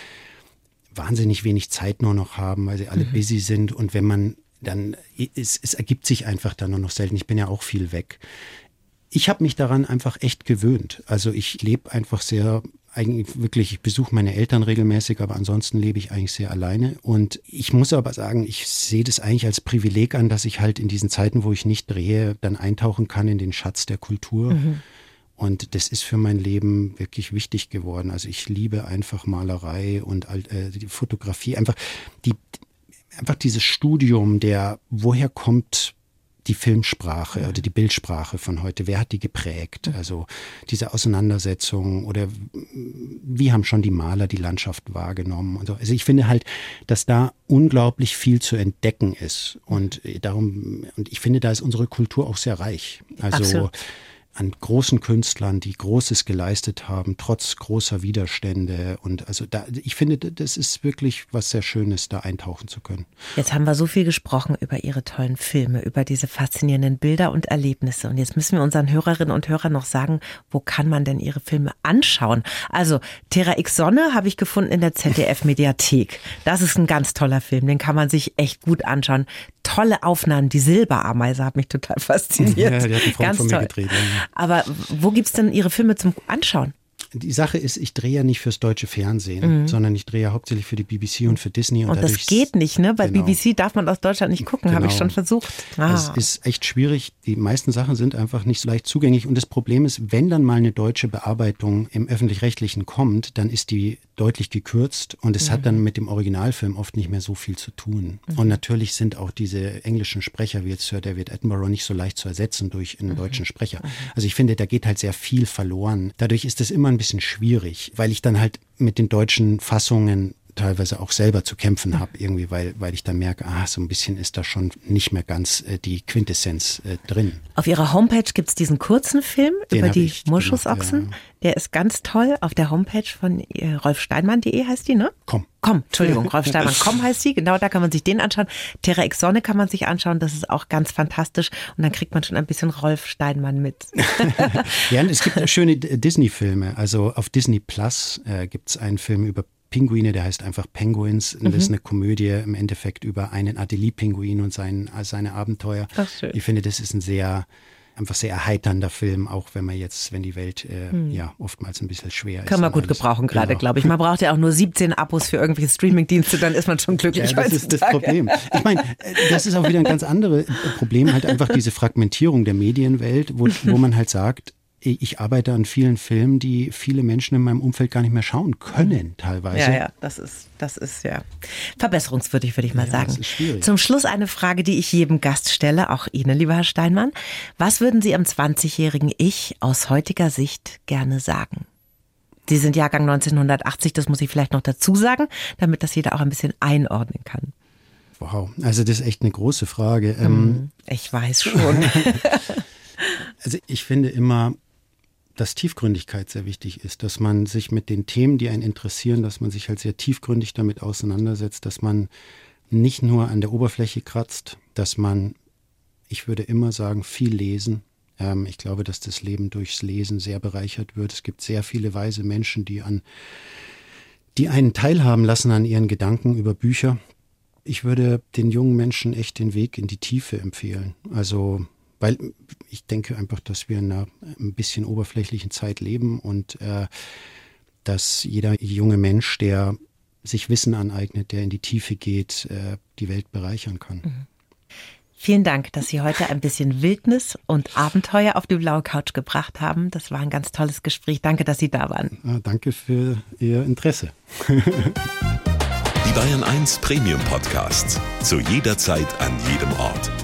wahnsinnig wenig Zeit nur noch haben, weil sie alle mhm. busy sind. Und wenn man dann, es, es ergibt sich einfach dann nur noch selten. Ich bin ja auch viel weg. Ich habe mich daran einfach echt gewöhnt. Also ich lebe einfach sehr eigentlich wirklich, ich besuche meine Eltern regelmäßig, aber ansonsten lebe ich eigentlich sehr alleine. Und ich muss aber sagen, ich sehe das eigentlich als Privileg an, dass ich halt in diesen Zeiten, wo ich nicht drehe, dann eintauchen kann in den Schatz der Kultur. Mhm. Und das ist für mein Leben wirklich wichtig geworden. Also ich liebe einfach Malerei und äh, die Fotografie, einfach die, einfach dieses Studium der, woher kommt die Filmsprache oder die Bildsprache von heute, wer hat die geprägt? Also diese Auseinandersetzung oder wie haben schon die Maler die Landschaft wahrgenommen? Und so. Also ich finde halt, dass da unglaublich viel zu entdecken ist. Und darum, und ich finde, da ist unsere Kultur auch sehr reich. Also Absolut an großen Künstlern, die Großes geleistet haben, trotz großer Widerstände. Und also da, ich finde, das ist wirklich was sehr Schönes, da eintauchen zu können. Jetzt haben wir so viel gesprochen über Ihre tollen Filme, über diese faszinierenden Bilder und Erlebnisse. Und jetzt müssen wir unseren Hörerinnen und Hörern noch sagen, wo kann man denn Ihre Filme anschauen? Also Terra X Sonne habe ich gefunden in der ZDF Mediathek. Das ist ein ganz toller Film, den kann man sich echt gut anschauen. Tolle Aufnahmen, die Silberameise hat mich total fasziniert. Ja, die hat einen Freund ganz von mir toll. gedreht. Ja. Aber wo gibt es denn Ihre Filme zum Anschauen? Die Sache ist, ich drehe ja nicht fürs deutsche Fernsehen, mhm. sondern ich drehe ja hauptsächlich für die BBC und für Disney. Und, und das geht nicht, ne? Bei genau. BBC darf man aus Deutschland nicht gucken, genau. habe ich schon versucht. Ah. Es ist echt schwierig. Die meisten Sachen sind einfach nicht so leicht zugänglich. Und das Problem ist, wenn dann mal eine deutsche Bearbeitung im öffentlich-rechtlichen kommt, dann ist die deutlich gekürzt und es mhm. hat dann mit dem Originalfilm oft nicht mehr so viel zu tun. Mhm. Und natürlich sind auch diese englischen Sprecher wie jetzt Sir David Attenborough nicht so leicht zu ersetzen durch einen mhm. deutschen Sprecher. Mhm. Also ich finde, da geht halt sehr viel verloren. Dadurch ist es immer ein bisschen schwierig, weil ich dann halt mit den deutschen Fassungen teilweise auch selber zu kämpfen habe, irgendwie, weil, weil ich dann merke, ah, so ein bisschen ist da schon nicht mehr ganz äh, die Quintessenz äh, drin. Auf Ihrer Homepage gibt es diesen kurzen Film Den über die Moschusochsen. Ja. Der ist ganz toll auf der Homepage von äh, rolfsteinmann.de heißt die, ne? Komm. Komm, Entschuldigung, Rolf Steinmann, komm heißt die, genau, da kann man sich den anschauen. Terra X Sonne kann man sich anschauen, das ist auch ganz fantastisch und dann kriegt man schon ein bisschen Rolf Steinmann mit. ja, es gibt schöne Disney-Filme, also auf Disney Plus äh, gibt es einen Film über Pinguine, der heißt einfach Penguins. Mhm. Das ist mhm. eine Komödie im Endeffekt über einen Adelie-Pinguin und sein, seine Abenteuer. Ach, schön. Ich finde, das ist ein sehr einfach sehr erheiternder Film, auch wenn man jetzt, wenn die Welt äh, hm. ja oftmals ein bisschen schwer ist. Kann man gut alles. gebrauchen gerade, genau. glaube ich. Man braucht ja auch nur 17 Abos für irgendwelche Streamingdienste, dann ist man schon glücklich. Ja, das ist das Problem. Ich meine, das ist auch wieder ein ganz anderes Problem, halt einfach diese Fragmentierung der Medienwelt, wo, wo man halt sagt, ich arbeite an vielen Filmen, die viele Menschen in meinem Umfeld gar nicht mehr schauen können, teilweise. Ja, ja, das ist, das ist ja verbesserungswürdig, würde ich mal ja, sagen. Das ist schwierig. Zum Schluss eine Frage, die ich jedem Gast stelle, auch Ihnen, lieber Herr Steinmann. Was würden Sie am 20-jährigen Ich aus heutiger Sicht gerne sagen? Sie sind Jahrgang 1980, das muss ich vielleicht noch dazu sagen, damit das jeder auch ein bisschen einordnen kann. Wow, also das ist echt eine große Frage. Hm, ich weiß schon. also ich finde immer, dass Tiefgründigkeit sehr wichtig ist, dass man sich mit den Themen, die einen interessieren, dass man sich halt sehr tiefgründig damit auseinandersetzt, dass man nicht nur an der Oberfläche kratzt, dass man, ich würde immer sagen, viel lesen. Ähm, ich glaube, dass das Leben durchs Lesen sehr bereichert wird. Es gibt sehr viele weise Menschen, die an, die einen teilhaben lassen an ihren Gedanken über Bücher. Ich würde den jungen Menschen echt den Weg in die Tiefe empfehlen. Also weil ich denke einfach, dass wir in einer ein bisschen oberflächlichen Zeit leben und äh, dass jeder junge Mensch, der sich Wissen aneignet, der in die Tiefe geht, äh, die Welt bereichern kann. Mhm. Vielen Dank, dass Sie heute ein bisschen Wildnis und Abenteuer auf die blaue Couch gebracht haben. Das war ein ganz tolles Gespräch. Danke, dass Sie da waren. Ja, danke für Ihr Interesse. die Bayern 1 Premium Podcasts. Zu jeder Zeit, an jedem Ort